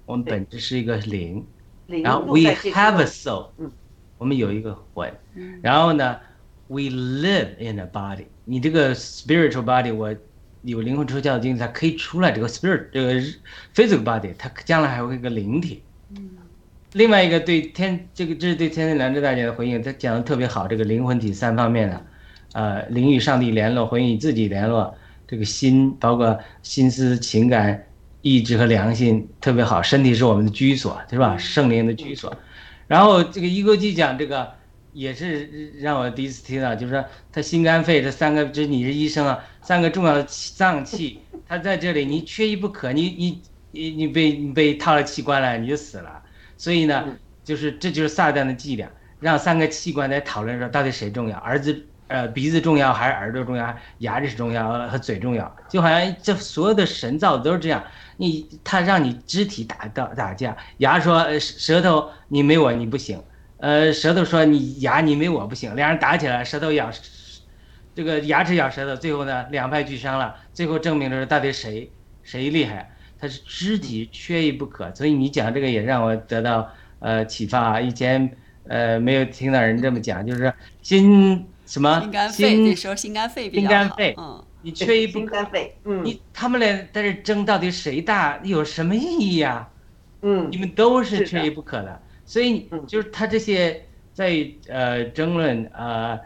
我们本质是一个灵。灵然后 we have a soul，嗯我们有一个魂。嗯然后呢，we live in a body，你这个 spiritual body，我有灵魂出窍的经历，它可以出来这个 spirit 这个 physical body，它将来还会有一个灵体。另外一个对天这个这是对天天良知大姐的回应，他讲的特别好，这个灵魂体三方面的，呃，灵与上帝联络，魂与自己联络，这个心包括心思、情感、意志和良心特别好，身体是我们的居所，是吧？圣灵的居所。然后这个一勾记讲这个也是让我第一次听到，就是说他心肝肺这三个，这你是医生啊，三个重要的脏器，他在这里你缺一不可，你你你你被你被套了器官了，你就死了。所以呢嗯，就是这就是撒旦的伎俩，让三个器官在讨论说到底谁重要，儿子呃鼻子重要还是耳朵重要，还是牙齿重要和嘴重要，就好像这所有的神造都是这样，你他让你肢体打打打架，牙说呃舌头你没我你不行，呃舌头说你牙你没我不行，两人打起来，舌头咬这个牙齿咬舌头，最后呢两败俱伤了，最后证明了到底谁谁厉害。他是肢体缺一不可，所以你讲这个也让我得到呃启发。以前呃没有听到人这么讲，就是心什么？心肝肺，心这时候心肝肺比较好。肝肺嗯，你缺一不可。心肝肺，嗯。你他们俩在这争到底谁大，有什么意义呀、嗯。你们都是缺一不可的，所以嗯。就是他这些在呃争论呃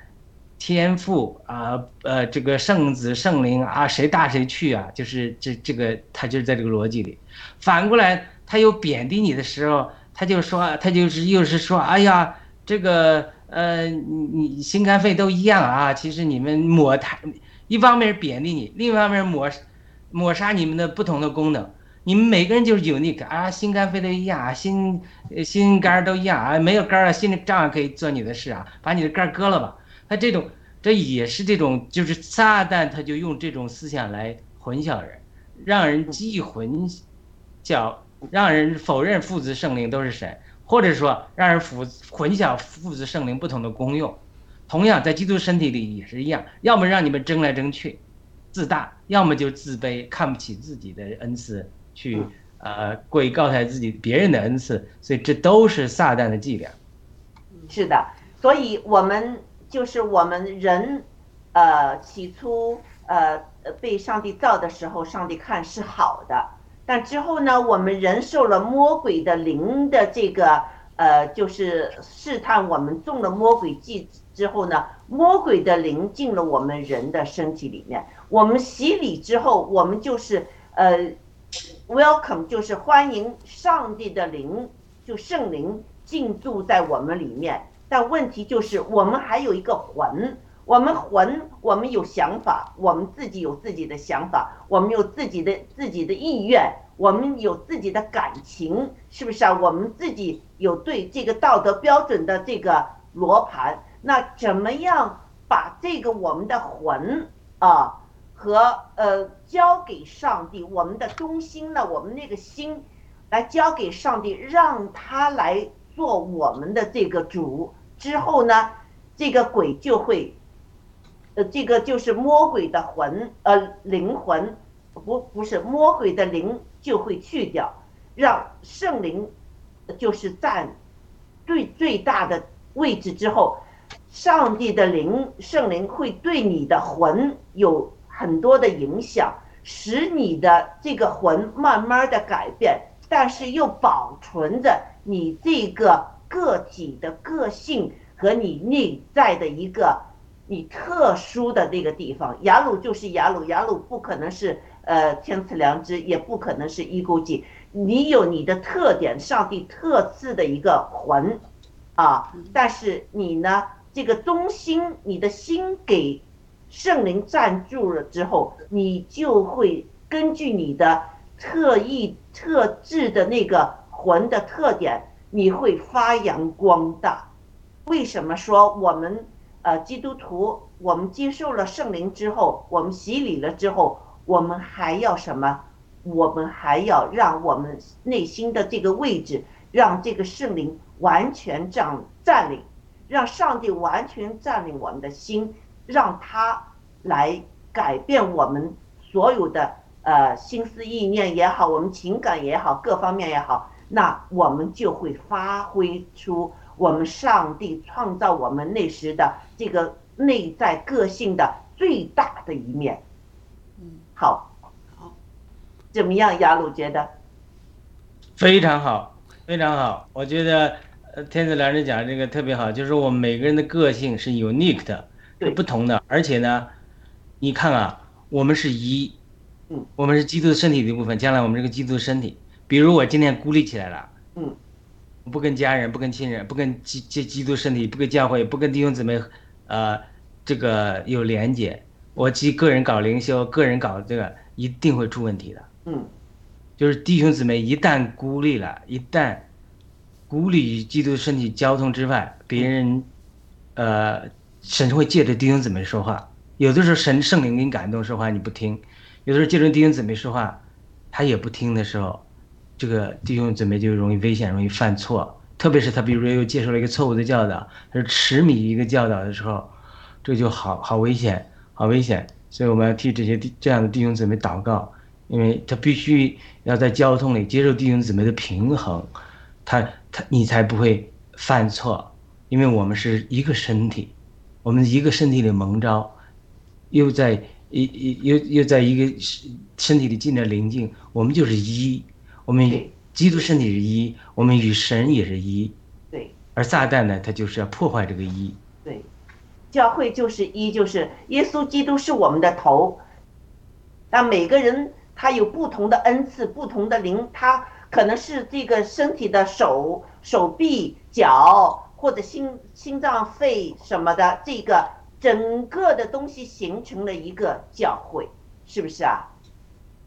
天赋啊呃这个圣子圣灵啊谁大谁去啊，就是这这个他就是在这个逻辑里。反过来他又贬低你的时候，他就说他就是又是说哎呀这个呃你你心肝肺都一样啊，其实你们抹他一方面是贬低你，另一方面抹抹杀你们的不同的功能。你们每个人就是 unique 啊，心肝肺都一样啊，心心肝都一样啊，没有肝了，心里照样可以做你的事啊，把你的肝割了吧。他这种这也是这种，就是撒旦他就用这种思想来混淆人，让人既混淆，让人否认父子圣灵都是神，或者说让人混混淆父子圣灵不同的功用。同样在基督身体里也是一样，要么让你们争来争去，自大，要么就自卑，看不起自己的恩赐，去呃贵高抬自己别人的恩赐，所以这都是撒旦的伎俩。是的，所以我们就是我们人，呃，起初呃呃被上帝造的时候，上帝看是好的，但之后呢，我们人受了魔鬼的灵的这个呃，就是试探我们中了魔鬼计之后呢，魔鬼的灵进了我们人的身体里面，我们洗礼之后，我们就是呃，welcome 就是欢迎上帝的灵，就圣灵进驻在我们里面。但问题就是我们还有一个魂，我们魂，我们有想法，我们自己有自己的想法，我们有自己的自己的意愿，我们有自己的感情，是不是啊？我们自己有对这个道德标准的这个罗盘，那怎么样把这个我们的魂啊和呃交给上帝，我们的中心呢，我们那个心来交给上帝，让他来做我们的这个主之后呢，这个鬼就会，呃，这个就是魔鬼的魂，呃，灵魂，不不是魔鬼的灵就会去掉，让圣灵就是占最最大的位置之后，上帝的灵圣灵会对你的魂有很多的影响，使你的这个魂慢慢的改变，但是又保存着你这个个体的个性和你内在的一个你特殊的那个地方。雅鲁就是雅鲁，雅鲁不可能是呃天赐良知，也不可能是一勾记。你有你的特点，上帝特赐的一个魂啊，但是你呢，这个中心，你的心给圣灵占住了之后，你就会根据你的特异特质的那个魂的特点，你会发扬光大。为什么说我们呃基督徒，我们接受了圣灵之后，我们洗礼了之后，我们还要什么？我们还要让我们内心的这个位置，让这个圣灵完全占占领，让上帝完全占领我们的心，让他来改变我们所有的呃心思意念也好，我们情感也好，各方面也好，那我们就会发挥出我们上帝创造我们那时的这个内在个性的最大的一面。嗯，好，好，怎么样，雅鲁觉得？非常好，非常好。我觉得，呃，天子良知讲这个特别好，就是我们每个人的个性是 unique 的，是不同的。而且呢，你看啊，我们是一，嗯，我们是基督的身体的一部分。将来我们这个基督的身体，比如我今天孤立起来了，嗯，不跟家人、不跟亲人、不跟基基基督身体、不跟教会、不跟弟兄姊妹，呃，这个有连结。我即个人搞灵修，个人搞这个，一定会出问题的。嗯就是弟兄姊妹一旦孤立了，一旦孤立与基督身体交通之外，别人，呃，神会借着弟兄姊妹说话。有的时候神圣灵给你感动说话你不听，有的时候借着弟兄姊妹说话，他也不听的时候，这个弟兄姊妹就容易危险，容易犯错。特别是他比如说又接受了一个错误的教导，他是痴迷一个教导的时候，这就好好危险，好危险。所以我们要替这些这样的弟兄姊妹祷告。因为他必须要在交通里接受弟兄姊妹的平衡，他他你才不会犯错，因为我们是一个身体，我们一个身体里蒙召，又在一一又又在一个身体里进了灵境，我们就是一，我们基督身体是一，我们与神也是一，对。而撒旦呢，他就是要破坏这个一，对，教会就是一，就是耶稣基督是我们的头，那每个人他有不同的恩赐，不同的灵，他可能是这个身体的手、手臂、脚，或者心、心脏、肺什么的，这个整个的东西形成了一个教会，是不是啊？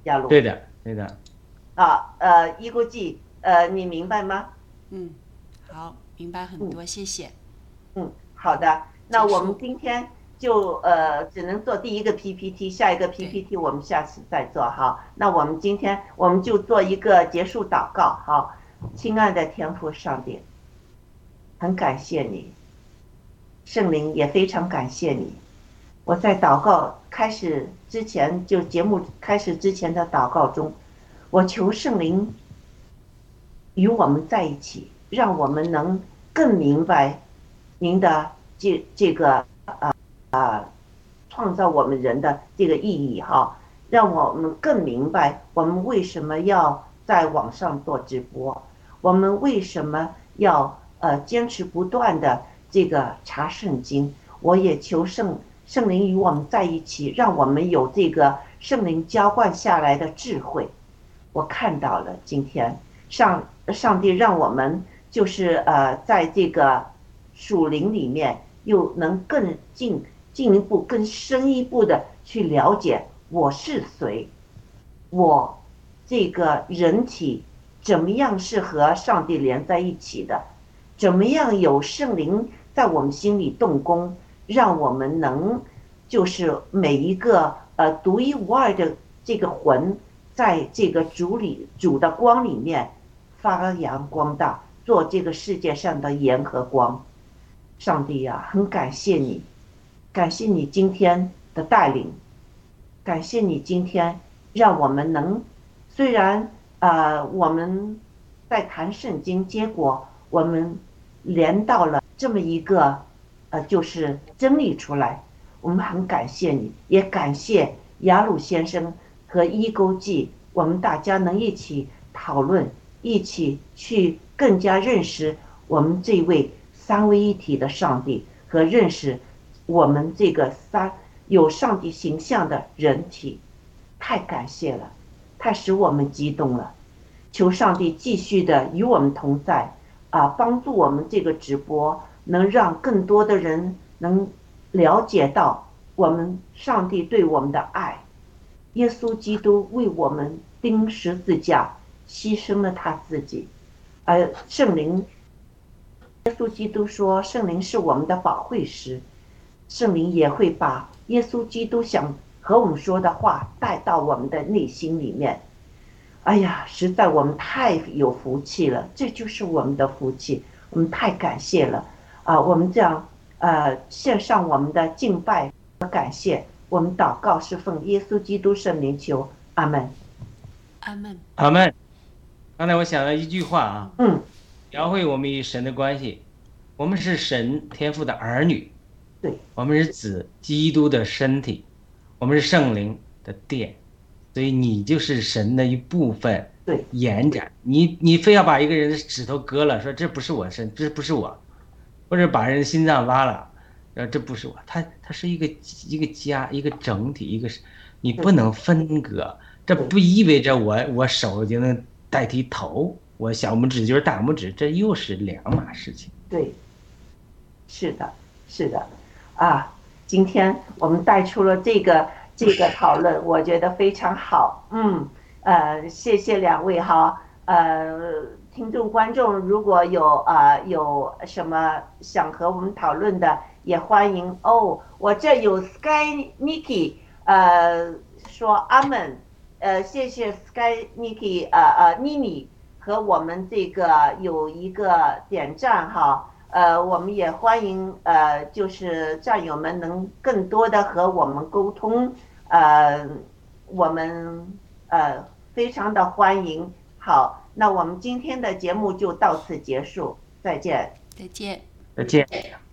亚鲁对的，对的。啊，呃，一估计，呃，你明白吗？嗯，好，明白很多，谢谢。嗯，好的，那我们今天就呃只能做第一个 PPT，下一个 PPT 我们下次再做哈。那我们今天我们就做一个结束祷告好。亲爱的天父上帝，很感谢你圣灵也非常感谢你。我在祷告开始之前，就节目开始之前的祷告中，我求圣灵与我们在一起，让我们能更明白您的这这个啊啊创造我们人的这个意义哈，让我们更明白我们为什么要在网上做直播，我们为什么要呃坚持不断的这个查圣经。我也求圣圣灵与我们在一起，让我们有这个圣灵浇灌下来的智慧。我看到了今天。上上帝让我们就是呃在这个属灵里面又能更进进一步、更深一步的去了解我是谁，我这个人体怎么样是和上帝连在一起的，怎么样有圣灵在我们心里动工，让我们能就是每一个呃独一无二的这个魂，在这个主里主的光里面发扬光大，做这个世界上的盐和光。上帝呀、很感谢你，感谢你今天的带领，感谢你今天让我们能，虽然呃我们在谈圣经，结果我们连到了这么一个呃就是真理出来，我们很感谢你，也感谢雅鲁先生和一钩记，我们大家能一起讨论，一起去更加认识我们这位三位一体的上帝和认识我们这个三有上帝形象的人体，太感谢了，太使我们激动了。求上帝继续的与我们同在，啊，帮助我们这个直播能让更多的人能了解到我们上帝对我们的爱。耶稣基督为我们钉十字架，牺牲了他自己，而圣灵，耶稣基督说，圣灵是我们的保惠师，圣灵也会把耶稣基督想和我们说的话带到我们的内心里面。哎呀，实在我们太有福气了，这就是我们的福气，我们太感谢了啊！我们这样呃献上我们的敬拜和感谢，我们祷告是奉耶稣基督圣灵求，阿门。阿门。阿门。刚才我想了一句话啊，嗯，描绘我们与神的关系。我们是神天父的儿女，对，我们是子基督的身体，我们是圣灵的殿，所以你就是神的一部分。对，延展。你你非要把一个人的指头割了，说这不是我身，这不是我，或者把人心脏挖了，呃，这不是我，它它是一个一个家，一个整体，一个是，你不能分割。这不意味着我我手就能代替头，我小拇指就是大拇指，这又是两码事情。对，是的，是的，啊，今天我们带出了这个这个讨论，我觉得非常好。嗯，呃，谢谢两位哈。呃，听众观众如果有呃有什么想和我们讨论的，也欢迎哦。我这有 Sky Niki，呃，说阿门，呃，谢谢 Sky Niki，呃呃妮妮和我们这个有一个点赞哈。呃，我们也欢迎呃，就是战友们能更多的和我们沟通，呃，我们呃非常的欢迎。好，那我们今天的节目就到此结束，再见。再见。再见。